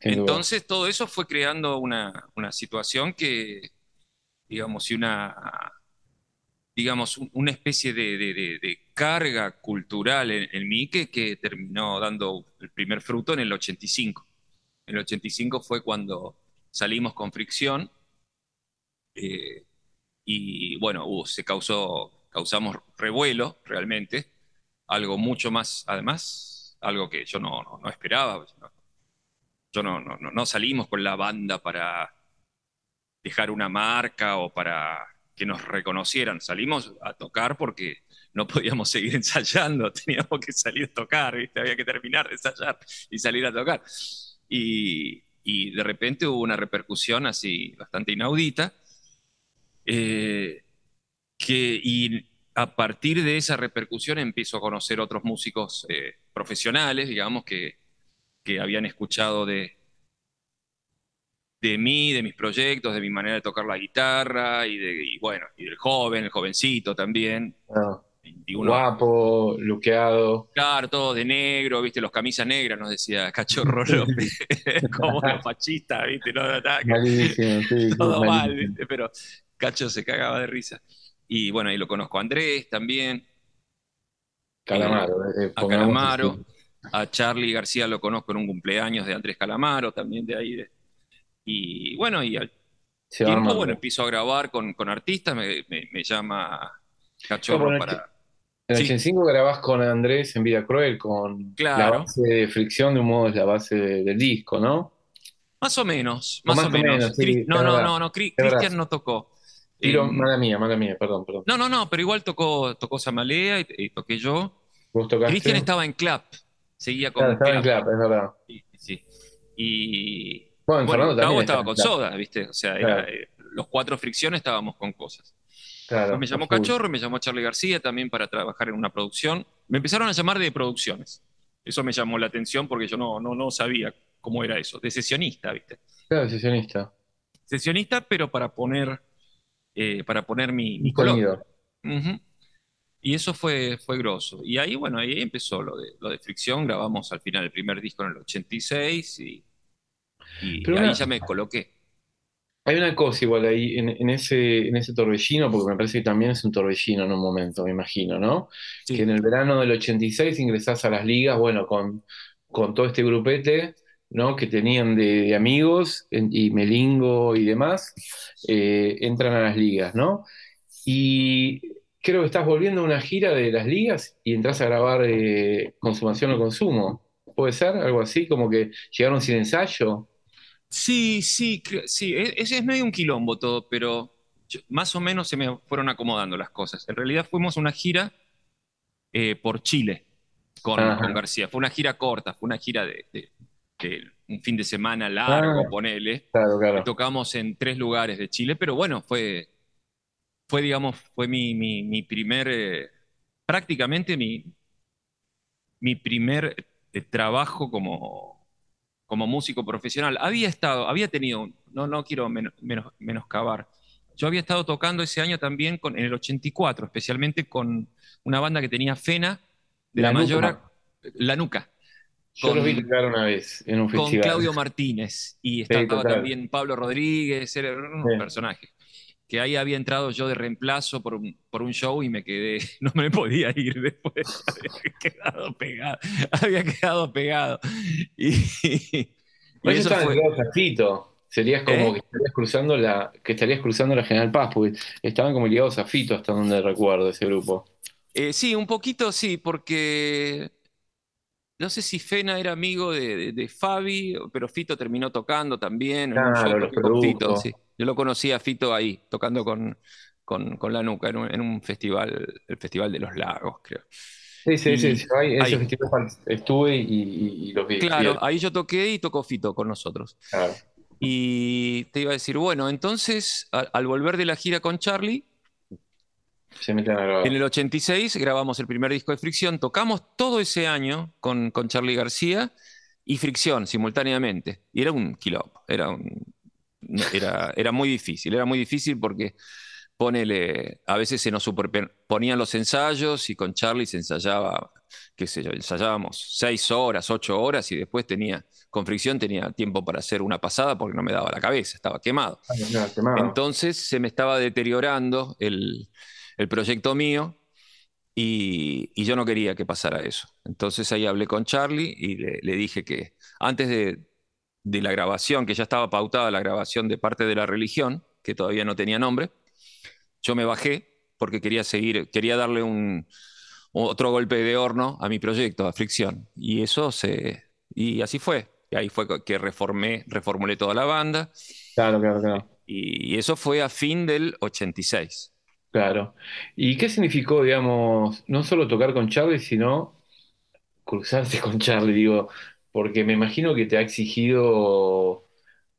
Entonces todo eso fue creando una, una situación que, digamos, y una, digamos, un- una especie de, de- de- de carga cultural en, en mí que, que terminó dando el primer fruto en el 85. En el 85 fue cuando salimos con Fricción eh, y bueno, hubo- se causó, causamos revuelo realmente, algo mucho más, además, algo que yo no, no- no esperaba. no- yo no- no salimos con la banda para dejar una marca o para que nos reconocieran. Salimos a tocar porque no podíamos seguir [LAUGHS] ensayando, teníamos que salir a tocar, ¿viste? Había que terminar de ensayar y salir a tocar. Y, y de repente hubo una repercusión así bastante inaudita. Eh, que, y a partir de esa repercusión empiezo a conocer otros músicos eh, profesionales, digamos, que, que habían escuchado de, de mí, de mis proyectos, de mi manera de tocar la guitarra y, de, y bueno, y del joven, el jovencito también. Ah, 21, guapo, luqueado. claro, todo de negro, viste, los camisas negras, nos decía Cachorro [LAUGHS] López, [LAUGHS] como los fascistas, viste, no, no, nada que- Malísimo, sí, sí, [LAUGHS] todo mal. ¿viste? pero Cacho se cagaba de risa. Y bueno, ahí lo conozco a Andrés también, Calamaro. eh, a Calamaro, a Charlie García lo conozco en un cumpleaños de Andrés Calamaro, también de ahí. de- y bueno, y al Se va tiempo, armando. bueno, empiezo a grabar con, con artistas, me, me- me llama No, Cachorro bueno, para... En el Sí. 85 grabás con Andrés en Vida Cruel, con Claro. la base de fricción, de un modo es la base de- del disco, ¿no? Más o menos, O más, o menos. sí, Cri- es no, no, no, no. Cristian no tocó. Tiro, Eh, mala mía, mala mía, perdón, perdón. no, no, no, pero igual tocó, tocó Samalea y, y toqué yo. Vos tocaste. Cristian estaba en Clap, seguía con Claro, estaba en Clap. es verdad. Sí, sí. Y Bueno, bueno, también estaba con clap. soda, ¿viste? O sea, era, Claro. eh, los cuatro fricciones estábamos con cosas. Claro, me llamó. Cachorro, me llamó Charlie García también para trabajar en una producción. Me empezaron a llamar de producciones. Eso me llamó la atención porque yo no, no, no sabía cómo era eso. De sesionista, ¿viste? Claro, sesionista. Sesionista, pero para poner, eh, para poner mi, mi color. Y eso fue, fue grosso. Y ahí, bueno, ahí empezó lo de, lo de Fricción. Grabamos al final el primer disco en el 86 y, y Pero ahí una- ya me coloqué. Hay una cosa igual ahí en, en ese, en ese torbellino, porque me parece que también es un torbellino en un momento, me imagino, ¿no? Sí. Que en el verano del 86 ingresás a las ligas, bueno, con, con todo este grupete, ¿no? Que tenían de, de amigos en- y Melingo y demás, eh, entran a las ligas, ¿no? Y creo que estás volviendo a una gira de las ligas y entras a grabar eh, Consumación o Consumo. ¿Puede ser? Algo así, como que llegaron sin ensayo. Sí, sí, sí, e- es, es medio un quilombo todo, pero yo- más o menos se me fueron acomodando las cosas. En realidad fuimos a una gira eh, por Chile con, García. Fue una gira corta, fue una gira de, de- un fin de semana largo, Ah. ponele. Claro, claro. Tocamos en tres lugares de Chile, pero bueno, fue, fue digamos, fue mi, mi, mi primer, eh, prácticamente mi, mi primer eh, trabajo como, como músico profesional. Había estado, había tenido, no, no quiero menos, menos, menoscabar, yo había estado tocando ese año también con, en el 84, especialmente con una banda que tenía Fena, de La la. Mayora, La Nuca Yo con- los vi tocar una vez en un con festival. Claudio Martínez y estaba también Pablo Rodríguez, era un Sí. personaje. Que ahí había entrado yo de reemplazo por un, por un show y me quedé, [LAUGHS] no me podía ir después, [LAUGHS] había quedado pegado, había quedado pegado. Y, [LAUGHS] y eso fue. Serías como ¿Eh? que estarías cruzando la, que estarías cruzando la General Paz, porque estaban como ligados a Fito hasta donde recuerdo ese grupo. Eh, sí, un poquito sí, porque no sé si Fena era amigo de, de- de Fabi, pero Fito terminó tocando también Claro, los toqué con Fito, sí. Yo lo conocí a Fito ahí, tocando con, con, con La Nuca, en un, en un festival, el Festival de los Lagos, creo. Sí, sí, Y sí, sí, ahí, ese festival estuve y, y- y los vi. Claro, Bien, ahí yo toqué y tocó Fito con nosotros. claro. Y te iba a decir, bueno, entonces a- al volver de la gira con Charlie, Se meten a grabar. En el 86 grabamos el primer disco de Fricción, tocamos todo ese año con, con Charlie García y Fricción simultáneamente. Y era un quilombo, era, un- era, era muy difícil, era muy difícil porque ponele, a veces se nos superponían los ensayos y con Charlie se ensayaba, qué sé yo, ensayábamos seis horas, ocho horas y después tenía, con Fricción tenía tiempo para hacer una pasada porque no me daba la cabeza, estaba quemado. Ah, no, quemado. Entonces se me estaba deteriorando el, el proyecto mío y, y yo no quería que pasara eso. Entonces ahí hablé con Charlie y le, le dije que antes de, de la grabación, que ya estaba pautada la grabación de parte de la religión, que todavía no tenía nombre, yo me bajé porque quería seguir, quería darle un, otro golpe de horno a mi proyecto, a Fricción. Y eso se... Y así fue. Y ahí fue que reformé, reformulé toda la banda. Claro, claro, claro. Y eso fue a fin del 86. Claro. ¿Y qué significó, digamos, no solo tocar con Charlie, sino cruzarse [LAUGHS] con Charlie, digo, porque me imagino que te ha exigido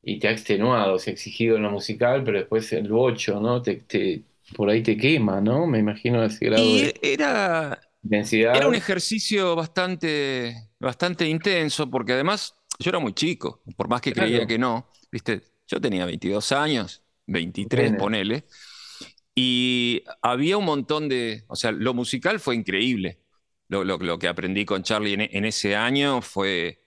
y te ha extenuado, se ha exigido en lo musical, pero después el bocho, ¿no? Te, te- por ahí te quema, ¿no? Me imagino ese grado Y de era, intensidad. era un ejercicio bastante, bastante intenso, porque además yo era muy chico, por más que Claro. creía que no, ¿viste? Yo tenía 22 años, 23, Nene. ponele, y había un montón de, o sea, lo musical fue increíble. Lo, lo- lo que aprendí con Charlie en, en ese año fue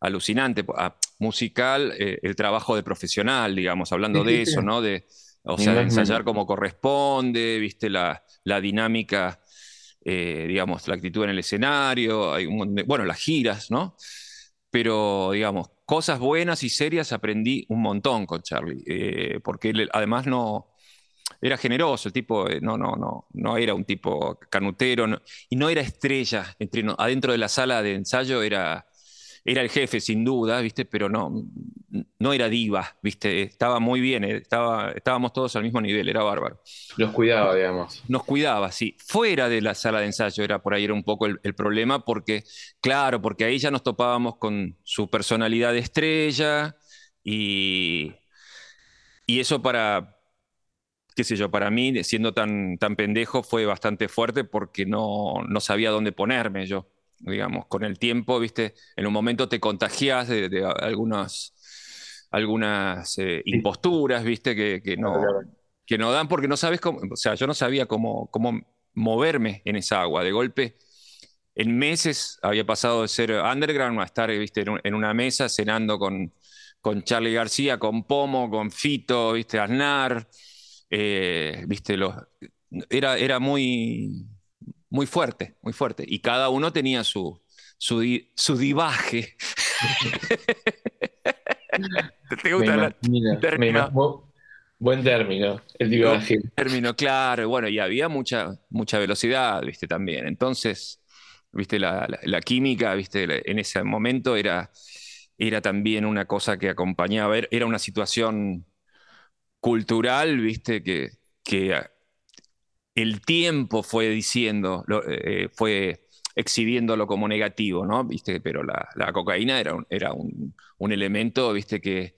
alucinante. Ah, musical, eh, el trabajo de profesional, digamos, hablando de eso. ¿no? De, o sea, de ensayar como corresponde, viste, la, la dinámica, eh, digamos, la actitud en el escenario, hay un bueno, las giras, ¿no? Pero, digamos, cosas buenas y serias aprendí un montón con Charlie, eh, porque él además no, era generoso, el tipo eh, no, no, no, no era un tipo canutero no- y no era estrella. Entre, no- adentro de la sala de ensayo era, era el jefe, sin duda, ¿viste? Pero no, no era diva, ¿viste? Estaba muy bien, eh, estaba, estábamos todos al mismo nivel, era bárbaro. Los cuidaba, digamos. Nos cuidaba, sí. Fuera de la sala de ensayo era por ahí era un poco el, problema, porque, claro, porque ahí ya nos topábamos con su personalidad de estrella y, y eso para, qué sé yo, para mí, siendo tan, tan pendejo, fue bastante fuerte porque no, no sabía dónde ponerme yo digamos, con el tiempo, viste, en un momento te contagias de, algunas, algunas eh, imposturas, viste, que, no, que no dan porque no sabes cómo, o sea, yo no sabía cómo, cómo moverme en esa agua. De golpe, en meses había pasado de ser underground a estar, viste, en, una mesa cenando con, con Charlie García, con Pomo, con Fito, viste, Aznar, eh, viste, los, era, era muy muy fuerte, muy fuerte. Y cada uno tenía su, su, su divaje. [LAUGHS] ¿Te gusta término? buen término, el divaje. término, claro. Bueno, y había mucha, mucha velocidad, viste, también. Entonces, viste, la, química, viste, en ese momento era, era también una cosa que acompañaba, era una situación cultural, viste, que, que el tiempo fue diciendo, eh, fue exhibiéndolo como negativo, ¿no? ¿Viste? Pero la, cocaína era, un, era un, elemento, ¿viste? Que,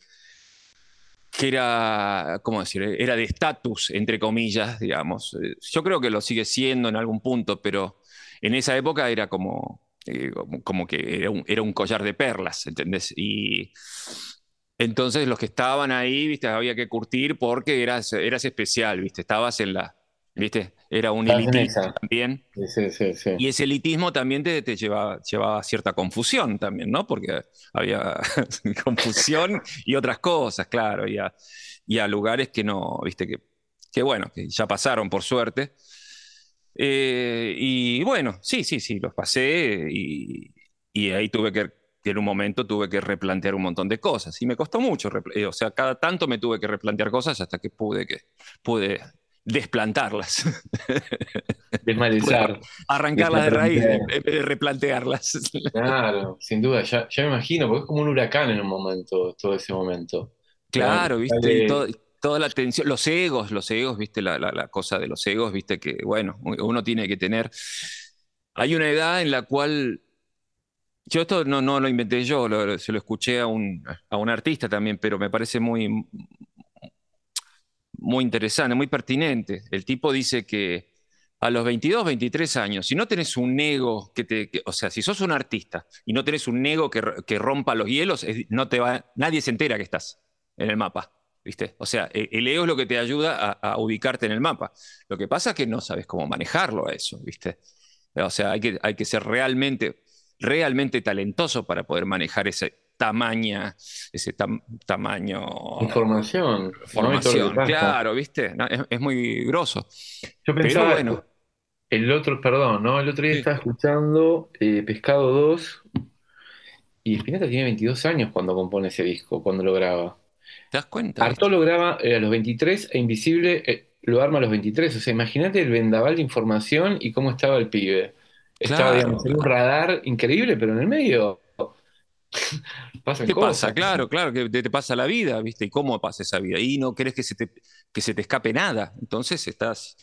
que era, ¿cómo decir? Era de estatus, entre comillas, digamos. Yo creo que lo sigue siendo en algún punto, pero en esa época era como, eh, como, que era un, era un, collar de perlas, ¿entendés? Y entonces los que estaban ahí, ¿viste? Había que curtir porque eras, eras especial, ¿viste? Estabas en la ¿viste? Era un elitismo también. Sí, sí, sí. Y ese elitismo también te, te llevaba, llevaba, cierta confusión también, ¿no? Porque había [LAUGHS] confusión y otras cosas, claro, y a, y a, lugares que no, ¿viste? Que, que bueno, que ya pasaron por suerte. Eh, y bueno, sí, sí, sí, los pasé y, y ahí tuve que, en un momento tuve que replantear un montón de cosas y me costó mucho, eh, o sea, cada tanto me tuve que replantear cosas hasta que pude, que, pude desplantarlas. [LAUGHS] Desmalezar. Arrancarlas de raíz replantearlas. [LAUGHS] Claro, sin duda, ya, me imagino, porque es como un huracán en un momento, todo ese momento. Claro, viste, toda la tensión, los egos, los egos, viste, la, cosa de los egos, viste, que bueno, uno tiene que tener. Hay una edad en la cual yo esto no, no lo inventé yo, se lo escuché a un, a un artista también, pero me parece muy, muy interesante, muy pertinente. El tipo dice que a los 22, 23 años, si no tenés un ego que te, o sea, si sos un artista y no tenés un ego que, rompa los hielos, no te va, nadie se entera que estás en el mapa, ¿viste? O sea, e, el ego es lo que te ayuda a, ubicarte en el mapa. Lo que pasa es que no sabes cómo manejarlo a eso, ¿viste? O sea, hay que, hay que ser realmente, realmente talentoso para poder manejar ese, tamaña, ese tamaño. Información. Información, claro, ¿viste? es, muy grosso. Yo pensaba, bueno. el otro, perdón, ¿no? El otro día estaba escuchando eh, Pescado 2 y Spinetta tiene 22 años cuando compone ese disco, cuando lo graba. ¿Te das cuenta? Arto lo graba eh, a los 23 e Invisible eh, lo arma a los 23. O sea, imagínate el vendaval de información y cómo estaba el pibe. Estaba, digamos, en un radar increíble, pero en el medio [LAUGHS] ¿Qué pasa? Claro, claro, que te, pasa la vida, ¿viste? ¿Y cómo pasa esa vida? Y no querés que se te, que se te escape nada. Entonces estás,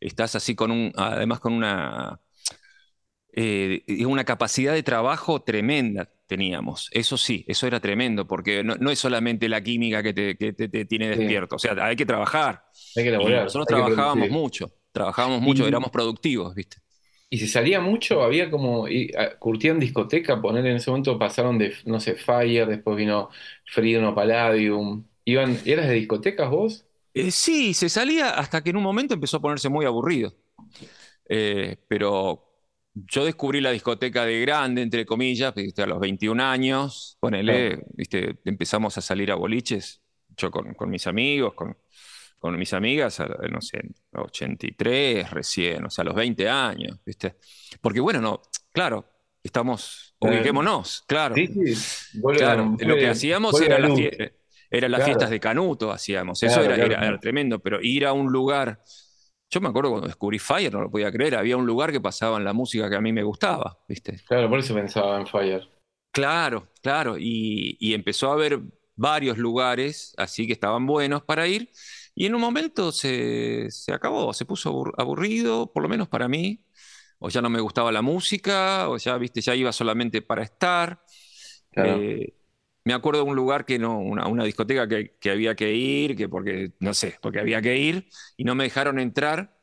estás así con un, además con una, eh, una capacidad de trabajo tremenda teníamos. Eso sí, eso era tremendo, porque no, es solamente la química que te, tiene despierto, o sea, hay que trabajar. Hay que nosotros trabajábamos mucho, trabajábamos mucho, éramos productivos, ¿viste? Y se salía mucho, había como, y, curtían discoteca, poner en ese momento pasaron de, no sé, Fire, después vino Freedom o Palladium. Iban, ¿Eras de discotecas vos? Eh, sí, se salía hasta que en un momento empezó a ponerse muy aburrido. Eh, pero yo descubrí la discoteca de grande, entre comillas, a los 21 años, ponele, ¿viste? empezamos a salir a boliches, yo con, con mis amigos, con, con mis amigas, no sé, 83 recién, o sea, a los 20 años, ¿viste? Porque bueno, no, claro, estamos, ubiquémonos, claro. Sí, sí. claro, lo que hacíamos era las, era las fiestas de Canuto, hacíamos, eso era, era, tremendo, pero ir a un lugar, yo me acuerdo cuando descubrí Fire, no lo podía creer, había un lugar que pasaban la música que a mí me gustaba, ¿viste? Claro, por eso pensaba en Fire. Claro, claro. Y, y empezó a haber varios lugares así que estaban buenos para ir. Y en un momento se, se acabó, se puso abur- aburrido, por lo menos para mí. O ya no me gustaba la música, o ya, viste, ya iba solamente para estar. Claro. Eh, me acuerdo de un lugar que no, una, una discoteca que, que había que ir, que porque, no sé, porque había que ir, y no me dejaron entrar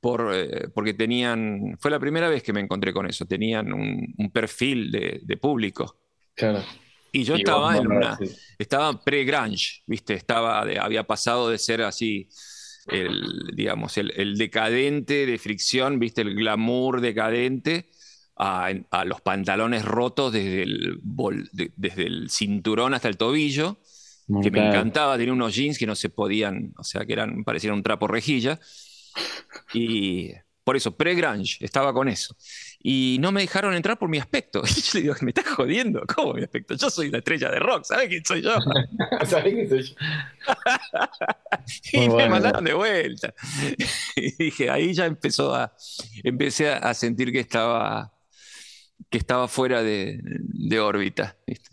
por, eh, porque tenían, fue la primera vez que me encontré con eso, tenían un, un perfil de, de público. Claro. Y yo Y estaba en una, estaba pre-grunge, ¿viste? Estaba de- había pasado de ser así, el, digamos, el, el decadente de fricción, ¿viste? El glamour decadente, a, a los pantalones rotos desde el, bol- de- desde el cinturón hasta el tobillo, que me encantaba, tenía unos jeans que no se podían, o sea, que eran, parecían un trapo rejilla. Y por eso, pre-grunge, estaba con eso. Y no me dejaron entrar por mi aspecto. [LAUGHS] Y yo le digo, me estás jodiendo, ¿cómo mi aspecto? Yo soy la estrella de rock, ¿sabes quién soy yo? [LAUGHS] ¿Sabés qué soy yo? [LAUGHS] Y Muy me bueno. mandaron de vuelta. Y dije, ahí ya empezó a, empecé a, a sentir que estaba, que estaba fuera de, de órbita. ¿viste?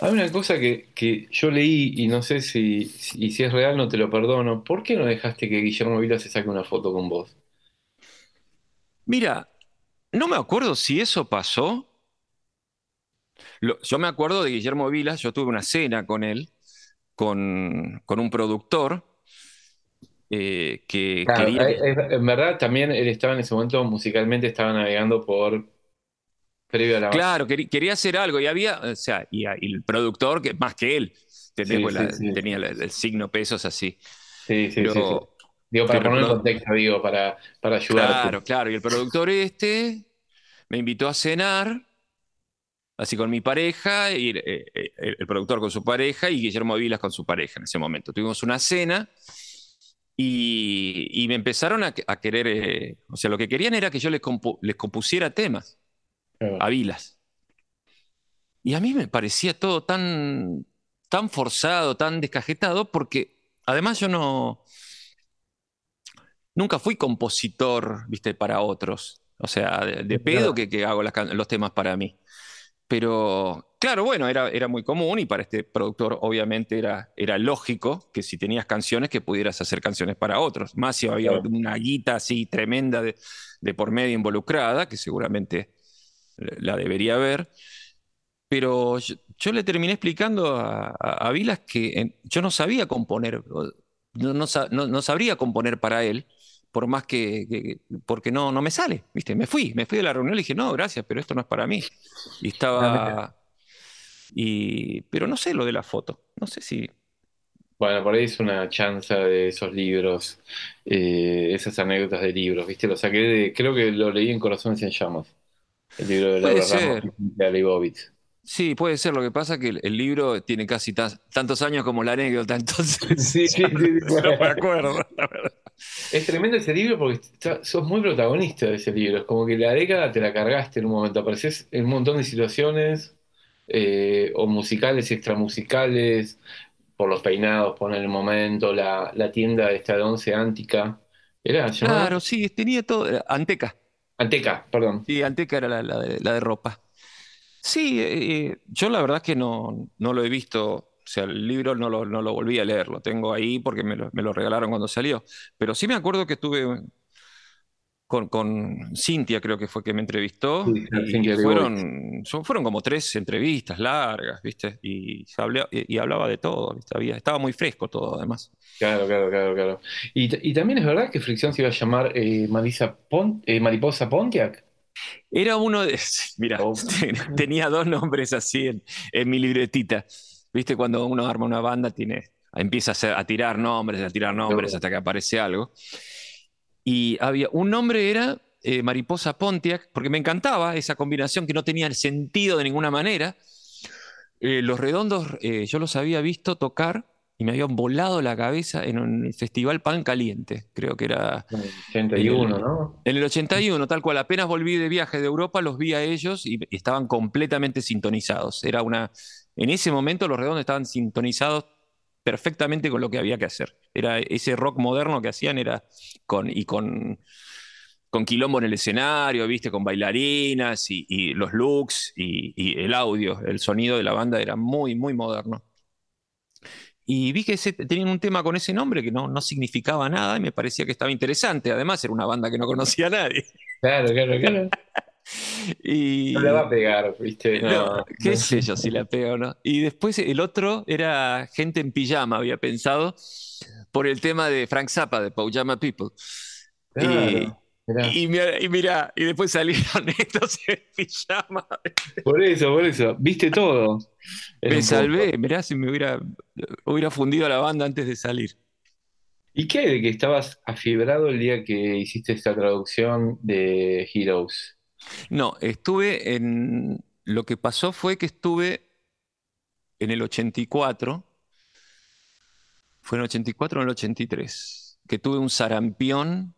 Hay una cosa que, que yo leí y no sé si, si- es real, no te lo perdono. ¿Por qué no dejaste que Guillermo Vila se saque una foto con vos? Mira, no me acuerdo si eso pasó. Lo- yo me acuerdo de Guillermo Vilas, yo tuve una cena con él, con, con un productor eh, que Claro, quería que- eh, eh, en verdad también él estaba en ese momento musicalmente estaba navegando por previo a la Claro, querí- quería hacer algo y había, o sea, y, y el productor, que más que él, ¿entendés? Sí, Pues sí, la- sí. tenía el, el signo pesos así. Sí, sí, Pero. Digo, para poner en contexto, digo, para, para ayudarte. claro, claro. Y el productor este me invitó a cenar, así con mi pareja, y eh, eh, el, el productor con su pareja y Guillermo Vilas con su pareja en ese momento. Tuvimos una cena y, y me empezaron a, a querer, eh, o sea, lo que querían era que yo les, compu- les compusiera temas. Claro. a Vilas. Y a mí me parecía todo tan, tan forzado, tan descajetado, porque además yo no, nunca fui compositor, viste, para otros. O sea, de, de pedo que, que hago las los temas para mí. Pero, claro, bueno, era, era muy común y para este productor obviamente era, era lógico que si tenías canciones que pudieras hacer canciones para otros. Más si había una guita así tremenda de, de por medio involucrada, que seguramente la debería haber. Pero yo, yo le terminé explicando a, a- a Vilas que eh, yo no sabía componer, no, no sa- no- no sabría componer para él, por más que, que- porque no, no me sale, ¿viste? Me fui, me fui de la reunión y le dije, no, gracias, pero esto no es para mí. Y estaba... Y, pero no sé lo de la foto, no sé si... Bueno, por ahí es una chanza de esos libros, eh, esas anécdotas de libros, ¿viste? Lo saqué de, creo que lo leí en Corazones en Llamas, el libro de Laura Ramos Cintia Leibovitz. Sí, puede ser, lo que pasa que el, el libro tiene casi ta- tantos años como la anécdota, entonces [LAUGHS] Sí, sí, sí, sí. [LAUGHS] no me acuerdo, la verdad. Es tremendo ese libro porque está- sos muy protagonista de ese libro. Es como que la década te la cargaste en un momento. Apareces en un montón de situaciones, eh, o musicales, extramusicales, por los peinados, por el momento, la, la tienda esta de once Antica. ¿Era? Claro, sí, tenía todo. Anteca. Anteca, perdón. Sí, Anteca era la, de, la de ropa. Sí, eh, yo la verdad es que no, no lo he visto. O sea, el libro no lo, no lo volví a leer, lo tengo ahí porque me lo, me lo regalaron cuando salió. Pero sí me acuerdo que estuve con, con Cintia, creo que fue que me entrevistó, Sí, y fueron, son- fueron como tres entrevistas largas, ¿viste? Y, hablé- y, y hablaba de todo, ¿viste? Había- estaba muy fresco todo, además. Claro, claro, claro, claro. Y, y también es verdad que Fricción se iba a llamar eh, eh, Mariposa Pontiac. Era uno de. [LAUGHS] Mira, Oh. [LAUGHS] tenía dos nombres así en, en mi libretita. ¿Viste? Cuando uno arma una banda, tiene, empieza a, hacer- a tirar nombres, a tirar nombres Claro. hasta que aparece algo. Y había. Un nombre era eh, Mariposa Pontiac, porque me encantaba esa combinación que no tenía sentido de ninguna manera. Eh, los redondos, eh, yo los había visto tocar y me habían volado la cabeza en un festival Pan Caliente, creo que era... En el 81, ¿no? En el 81, tal cual, apenas volví de viaje de Europa, los vi a ellos y estaban completamente sintonizados. Era una... En ese momento los redondos estaban sintonizados perfectamente con lo que había que hacer. Era ese rock moderno que hacían era con... Y con con quilombo en el escenario, viste, con bailarinas y, los looks y, el audio, el sonido de la banda era muy, muy moderno. Y vi que tenían un tema con ese nombre que no, no significaba nada y me parecía que estaba interesante. Además, era una banda que no conocía a nadie. Claro, claro, claro. [LAUGHS] Y... No le va a pegar, ¿viste? [LAUGHS] No, qué sé yo si la pego o no. Y después el otro era Gente en Pijama, había pensado, por el tema de Frank Zappa, de Pajama People. Claro. Y, mira, y después salieron [LAUGHS] estos en pijama. Por eso, por eso. Viste todo. Me salvé, mirá si me hubiera, hubiera fundido la banda antes de salir. ¿Y qué de que estabas afibrado el día que hiciste esta traducción de Heroes? No, estuve en. Lo que pasó fue que estuve en el 84. Fue en el 84 o en el 83. Que tuve un sarampión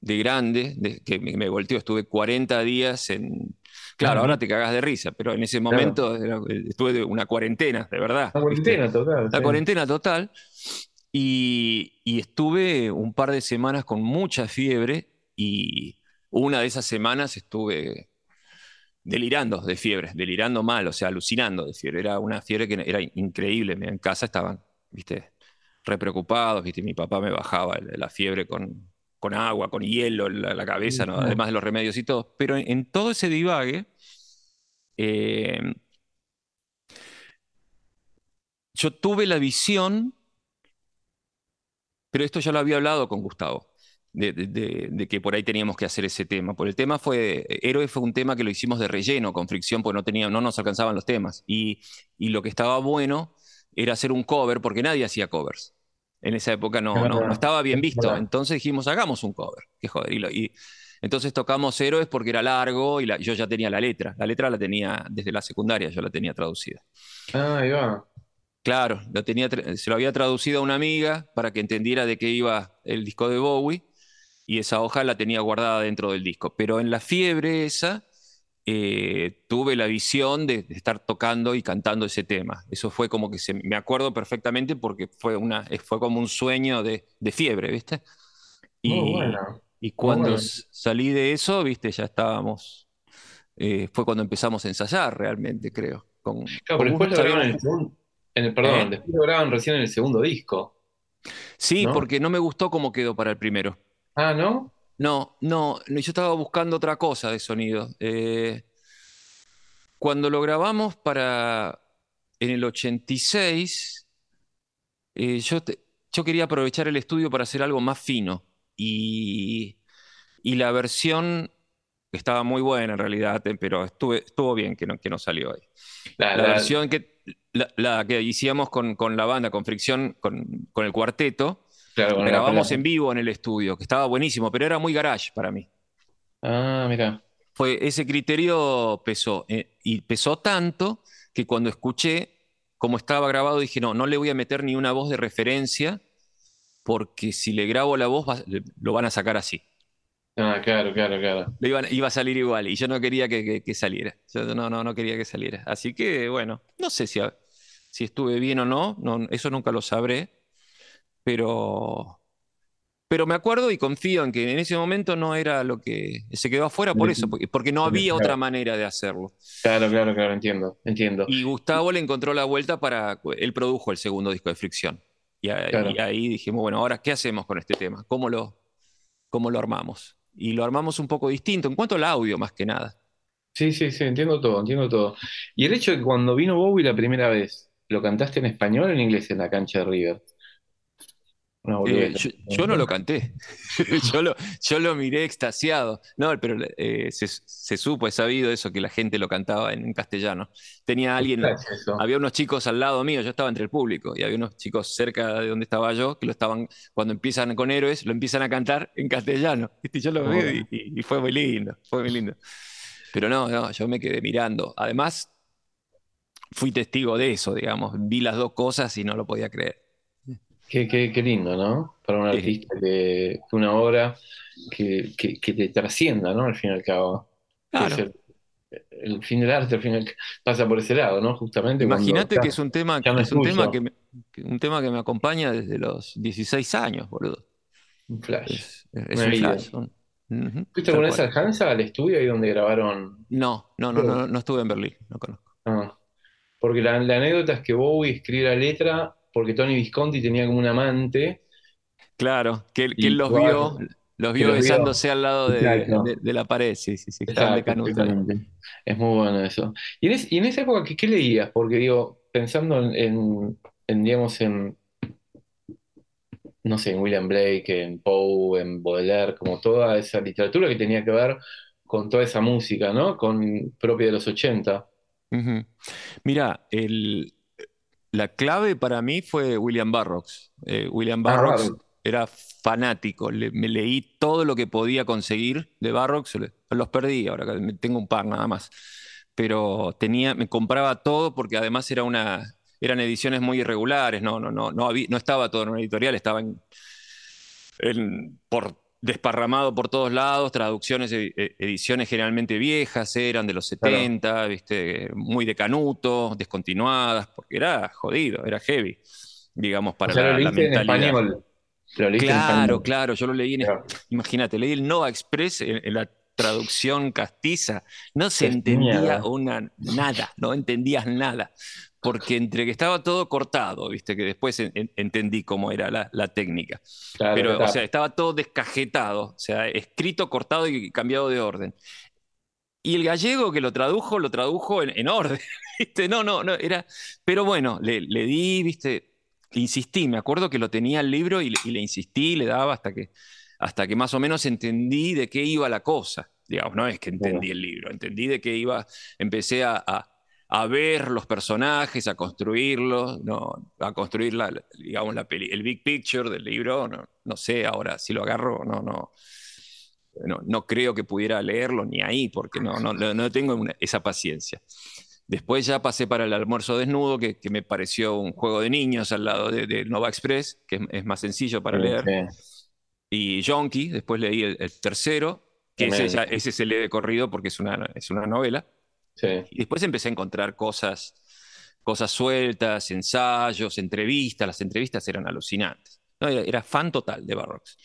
de grande, que me, volteó, estuve 40 días en... Claro, ahora te cagas de risa, pero en ese momento estuve de una cuarentena, de verdad. La cuarentena total. La cuarentena total. Y, estuve un par de semanas con mucha fiebre y una de esas semanas estuve delirando de fiebre, delirando mal, o sea, alucinando de fiebre. Era una fiebre que era increíble. En casa estaban, viste, re preocupados, viste, mi papá me bajaba la fiebre con, con agua, con hielo en la, cabeza, además de los remedios y todo. Pero en, todo ese divague, eh, yo tuve la visión, pero esto ya lo había hablado con Gustavo. De, que por ahí teníamos que hacer ese tema. Por el tema fue, Héroe fue un tema que lo hicimos de relleno, con fricción, porque no, tenía, no nos alcanzaban los temas. Y, y lo que estaba bueno era hacer un cover, porque nadie hacía covers en esa época no, no, estaba bien visto. Entonces dijimos, hagamos un cover. Qué joder. Y, entonces tocamos Héroes porque era largo y yo ya tenía la letra. La letra la tenía desde la secundaria, yo la tenía traducida. Ah, ahí va. Claro, tenía, se lo había traducido a una amiga para que entendiera de qué iba el disco de Bowie y esa hoja la tenía guardada dentro del disco. Pero en la fiebre esa eh, tuve la visión de, estar tocando y cantando ese tema. Eso fue como que se, me acuerdo perfectamente porque fue, una, fue como un sueño de, fiebre, ¿viste? Y, y cuando salí de eso, ¿viste? Ya estábamos, eh, fue cuando empezamos a ensayar realmente, creo. Con, claro, pero después lo graban en el segundo, perdón, ¿Eh? después lo graban recién en el segundo disco. Sí, porque no me gustó cómo quedó para el primero. Ah, ¿no? No, no, yo estaba buscando otra cosa de sonido. Eh, cuando lo grabamos para en el 86, eh, yo, yo, quería aprovechar el estudio para hacer algo más fino. Y, la versión estaba muy buena en realidad, eh, pero estuvo bien que no, que no salió ahí. La, versión que, la, que hicimos con, la banda, con Fricción, con, con el cuarteto, grabamos en vivo en el estudio, que estaba buenísimo, pero era muy garage para mí. Ah, mira. Fue, ese criterio pesó, eh, y pesó tanto que cuando escuché cómo estaba grabado dije, no, no le voy a meter ni una voz de referencia, porque si le grabo la voz lo van a sacar así. Ah, claro, claro, claro. iba, a salir igual y yo no quería que, saliera. Yo no, no, no quería que saliera. Así que, bueno, no sé si, si estuve bien o no, no, eso nunca lo sabré pero, pero me acuerdo y confío en que en ese momento no era lo que se quedó afuera por eso, porque, no había otra manera de hacerlo. Claro, claro, claro, entiendo, entiendo. Y Gustavo le encontró la vuelta para, él produjo el segundo disco de Fricción. Y, ahí dijimos, bueno, ahora, ¿qué hacemos con este tema? ¿Cómo lo, ¿Cómo lo armamos? Y lo armamos un poco distinto, en cuanto al audio más que nada. Sí, sí, sí, entiendo todo, entiendo todo. Y el hecho de que cuando vino Bowie la primera vez, ¿lo cantaste en español o en inglés en la cancha de River? Eh, yo, no lo canté, [LAUGHS] yo, lo, yo lo miré extasiado. No, pero eh, se, supo, he sabido eso, que la gente lo cantaba en, castellano. Tenía alguien, había unos chicos al lado mío, yo estaba entre el público, y había unos chicos cerca de donde estaba yo, que lo estaban, cuando empiezan con héroes, lo empiezan a cantar en castellano. [LAUGHS] Y yo lo vi y, y, fue muy lindo, fue muy lindo. Pero no, no, yo me quedé mirando. Además, fui testigo de eso, digamos, vi las dos cosas y no lo podía creer. Qué, qué- qué lindo, ¿no? Para un artista que, una obra que, que, que te trascienda, ¿no? Al fin y al cabo. Claro. el, el fin del arte, al fin al pasa por ese lado, ¿no? Justamente Imagínate que es un tema, no es un tema que me, un tema que me acompaña desde los 16 años, boludo. un flash, Es, es un vida. flash. un- ujú, ¿Fuiste tal alguna vez al Hansa, al estudio ahí donde grabaron? No, no, no, no, no estuve en Berlín, no conozco. Ah, porque la, la anécdota es que Bowie escribió la letra porque Tony Visconti tenía como un amante Claro, que, él- que él y los vio, los vio los vio. besándose al lado de, de- de- de la pared, sí, sí, sí, de Exacto, exactamente. Es muy bueno eso. Y en, es- y en esa época, ¿qué, qué leías? Porque digo, pensando en, en- en, digamos, en, no sé, en William Blake, en Poe, en Baudelaire, como toda esa literatura que tenía que ver con toda esa música, ¿no? Con propia de los 80. Ujú. Mira, el, la clave para mí fue William Burroughs. Eh, William Ah, claro, era fanático, le- me leí todo lo que podía conseguir de le- los perdí, ahora tengo un par nada más, pero tenía, me compraba todo porque además era una, eran ediciones muy irregulares, no, no, no, no, había- no estaba todo en una editorial, estaba en, en- por, desparramado por todos lados, traducciones, e- e- ediciones generalmente viejas, eran de los claro. 70, ¿viste? muy de canuto, descontinuadas, porque era jodido, era heavy, digamos, O para sea, lo la, la leíste en mentalidad. español. Lo leíste en Claro, español. claro, yo lo leí en, Claro. imagínate, leí el Nova Express en, en la traducción castiza, no se entendía una, nada, no entendías nada, porque entre que estaba todo cortado, viste, que después en- en- entendí cómo era la, la técnica, Claro, pero, o claro. sea, estaba todo descajetado, o sea, escrito, cortado y cambiado de orden. Y el gallego que lo tradujo, lo tradujo en, en orden, [LAUGHS] ¿viste? No, no, no, era... Pero bueno, le, le di, ¿viste? Insistí, me acuerdo que lo tenía el libro y y le insistí, le daba hasta que, hasta que más o menos entendí de qué iba la cosa. Digamos, no es que entendí el libro, entendí de qué iba, empecé a, a- a ver los personajes, a construirlos, ¿no? a construir la, digamos, la peli- el big picture del libro, no, no sé ahora si lo agarro, no, no, no, no creo que pudiera leerlo ni ahí, porque no, no, no no tengo una- esa paciencia. Después ya pasé para el almuerzo desnudo, que, que me pareció un juego de niños al lado de, de Nova Express, que es, es más sencillo para Sí, leer. sí, Y Yonki, después leí el, el tercero, que ese, ya- ese se lee de corrido porque es una, es una novela. Sí. Y después empecé a encontrar cosas, cosas sueltas, ensayos, entrevistas. Las entrevistas eran alucinantes. No, era, era fan total de Barrocks.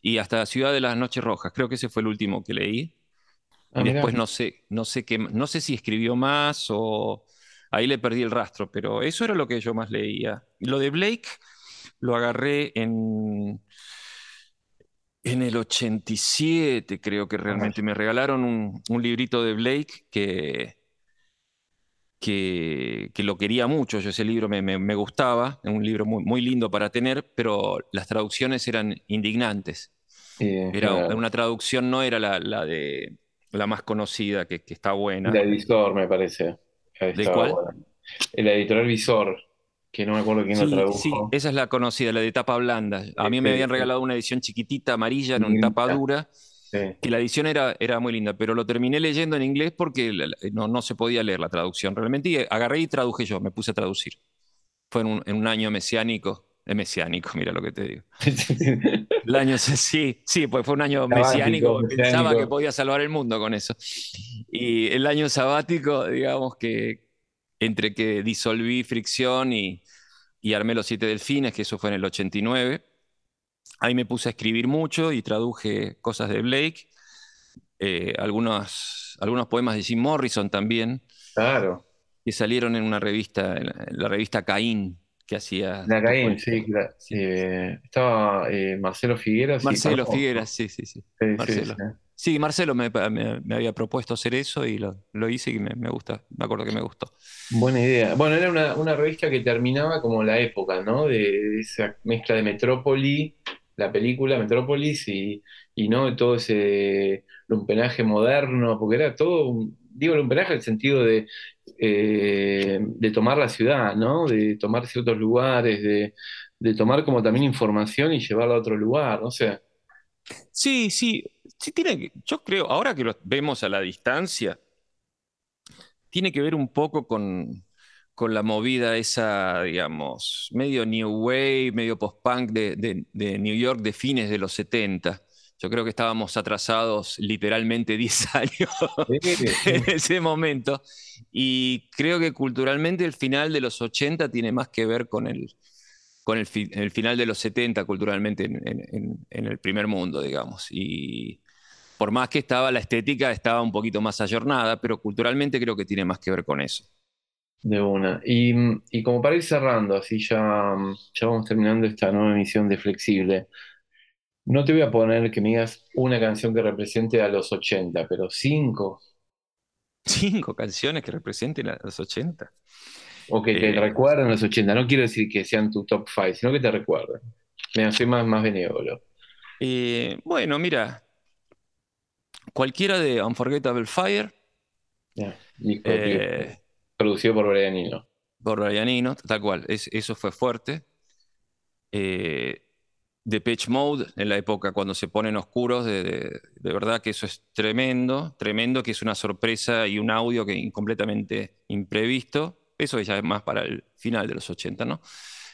Y hasta Ciudad de las Noches Rojas, creo que ese fue el último que leí. Ah, Y mirá. después no sé, no sé qué, no sé si escribió más o ahí le perdí el rastro, pero eso era lo que yo más leía. Y lo de Blake lo agarré en, en el 87, creo que realmente. Me regalaron un, un librito de Blake que, que, que lo quería mucho. Yo ese libro me, me- me gustaba, es un libro muy, muy lindo para tener, pero las traducciones eran indignantes. Sí, Era claro. una traducción, no era la, la de la más conocida, que, que está buena. La Visor, me parece. ¿De cuál? buena. El editorial Visor, que no me acuerdo quién lo Sí, tradujo. sí, esa es la conocida, la de tapa blanda. A mí me habían sí. regalado una edición chiquitita, amarilla, en tapa dura, Sí. que la edición era, era muy linda, pero lo terminé leyendo en inglés porque no, no se podía leer la traducción realmente. Y agarré y traduje yo, me puse a traducir. Fue en un, en un año mesiánico. Es mesiánico, mira lo que te digo. [LAUGHS] El año, sí, sí, pues fue un año Sabático, mesiánico, pensaba mesiánico. que podía salvar el mundo con eso. Y el año sabático, digamos que entre que disolví Fricción y, y armé Los Siete Delfines, que eso fue en el 89, ahí me puse a escribir mucho y traduje cosas de Blake, eh, algunos, algunos poemas de Jim Morrison también, Claro. que salieron en una revista, en la, en la revista Caín, que hacía... La Caín, sí, claro. Sí. Eh, estaba eh, Marcelo Figueras. Marcelo conozco. Figueras, sí, sí, sí. Sí, sí, Marcelo. sí. Sí, Marcelo me, me- me había propuesto hacer eso y lo, lo hice y me, me gusta, me acuerdo que me gustó. Buena idea. Bueno, era una, una revista que terminaba como la época, ¿no? De, de esa mezcla de Metrópoli, la película Metrópolis y, y no de todo ese lumpenaje moderno, porque era todo, un- digo lumpenaje en el sentido de, eh, de tomar la ciudad, ¿no? De tomar ciertos lugares, de, de tomar como también información y llevarla a otro lugar, no sé. Sí, sí, sí tiene yo creo, ahora que lo vemos a la distancia, tiene que ver un poco con, con la movida esa, digamos, medio New Wave, medio post-punk de, New York de fines de los 70. Yo creo que estábamos atrasados literalmente [LAUGHS] 10 años en ese momento. Y creo que culturalmente el final de los 80 tiene más que ver con el, con el, final de los 70 culturalmente en, en, el primer mundo, digamos. Y por más que estaba la estética, estaba un poquito más ayornada, pero culturalmente creo que tiene más que ver con eso. De una. Y, como para ir cerrando, así ya, ya vamos terminando esta nueva emisión de Flexible, no te voy a poner que me digas una canción que represente a los 80, pero cinco. Cinco canciones que representen a los 80. O que te eh, recuerden a los 80. No quiero decir que sean tu top five, sino que te recuerden. Me soy más, más benévolo. Eh, bueno, mira. Cualquiera de Unforgettable Fire. Eh, Producido por Brianino. Por Brianino, tal cual. eso fue fuerte. Eh, de Pitch Mode, en la época cuando se ponen oscuros, de, verdad que eso es tremendo, tremendo, que es una sorpresa y un audio que completamente imprevisto. Eso ya es más para el final de los 80, ¿no?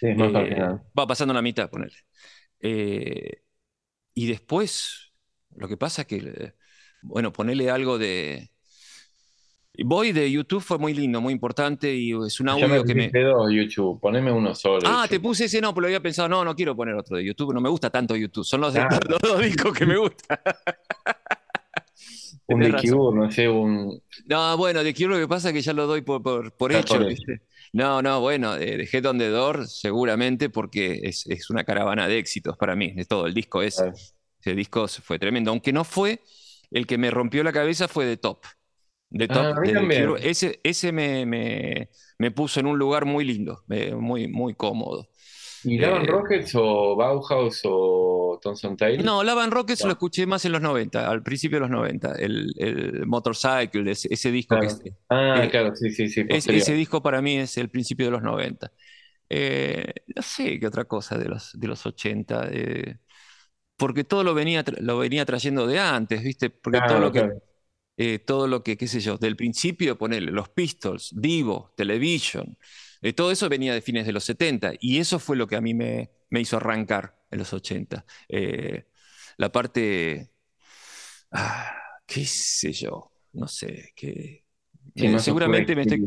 Sí, más para el eh, final. Va pasando la mitad, ponele. Eh, y después, lo que pasa es que, bueno, ponele algo de, Voy de YouTube fue muy lindo, muy importante y es un audio que me. Dos, YouTube, poneme uno solo. Ah, te puse ese, no, pero lo había pensado, no, no quiero poner otro de YouTube, no me gusta tanto YouTube, son los, [LAUGHS] dos discos que me gustan. un de Cure, no sé, un. No, bueno, de Cure lo que pasa es que ya lo doy por, por, hecho. No, no, bueno, eh, dejé Head on Door seguramente porque es, es, una caravana de éxitos para mí, es todo, el disco ese. Ese disco fue tremendo, aunque no fue el que me rompió la cabeza, fue de Top de ah, top. ese ese me, me, puso en un lugar muy lindo, muy, muy cómodo. ¿Y Lavan eh, Rockets o Bauhaus o Thomson Taylor? No, Lavan Rockets lo escuché más en los 90, al principio de los 90. El, el Motorcycle, ese, disco. Que, ah, claro, sí, sí, sí. ese disco para mí es el principio de los 90. Eh, no sé qué otra cosa de los, de los 80. Porque todo lo venía, lo venía trayendo de antes, ¿viste? Porque todo lo que. Eh, todo lo que, qué sé yo, del principio, ponerle los Pistols, Divo, Television, eh, todo eso venía de fines de los 70 y eso fue lo que a mí me, hizo arrancar en los 80. Eh, la parte, ah, qué sé yo, no sé, que seguramente me estoy...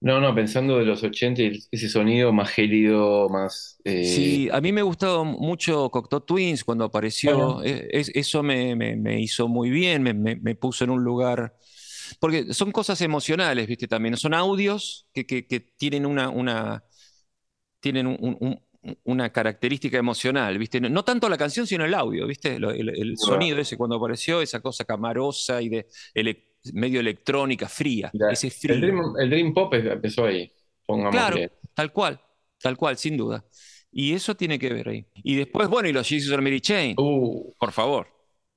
No, no, pensando de los 80 ese sonido más gélido, más... Eh, sí, a mí me gustó mucho Cocteau Twins cuando apareció. E, eso me, hizo muy bien, me, puso en un lugar... Porque son cosas emocionales, ¿viste? También son audios que, tienen una... una tienen una característica emocional, ¿viste? No, tanto la canción, sino el audio, ¿viste? El, sonido ese cuando apareció, esa cosa camarosa y de medio electrónica, fría. ese El, dream, Pop empezó ahí, pongamos. Claro, tal cual, tal cual, sin duda. Y eso tiene que ver ahí. Y después, bueno, y los Jesus are Mary Chain. Uh. Por favor,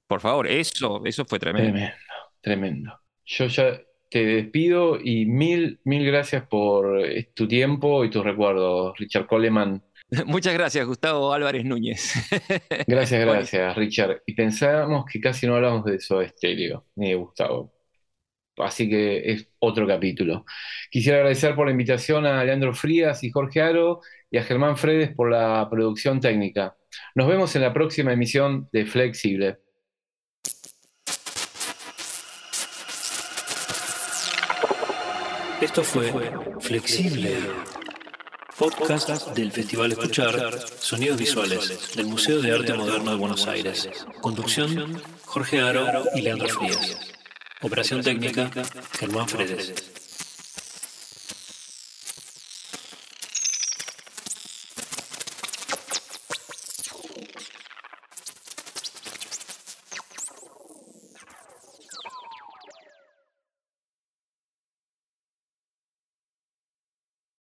por favor, eso, eso fue tremendo. Tremendo, tremendo. Yo ya te despido y mil, mil gracias por eh, tu tiempo y tus recuerdos, Richard Coleman. [LAUGHS] Muchas gracias, Gustavo Álvarez Núñez. Gracias, [LAUGHS] gracias, Richard. Y pensábamos que casi no hablamos de eso estéreo, ni de Gustavo así que es otro capítulo. Quisiera agradecer por la invitación a Leandro Frías y Jorge Aro y a Germán Fredes por la producción técnica. Nos vemos en la próxima emisión de Flexible. Esto fue Flexible, podcast del Festival Escuchar, Sonidos Visuales, del Museo de Arte Moderno de Buenos Aires. Conducción, Jorge Aro y Leandro Frías. Operación técnica, Germán Fredes.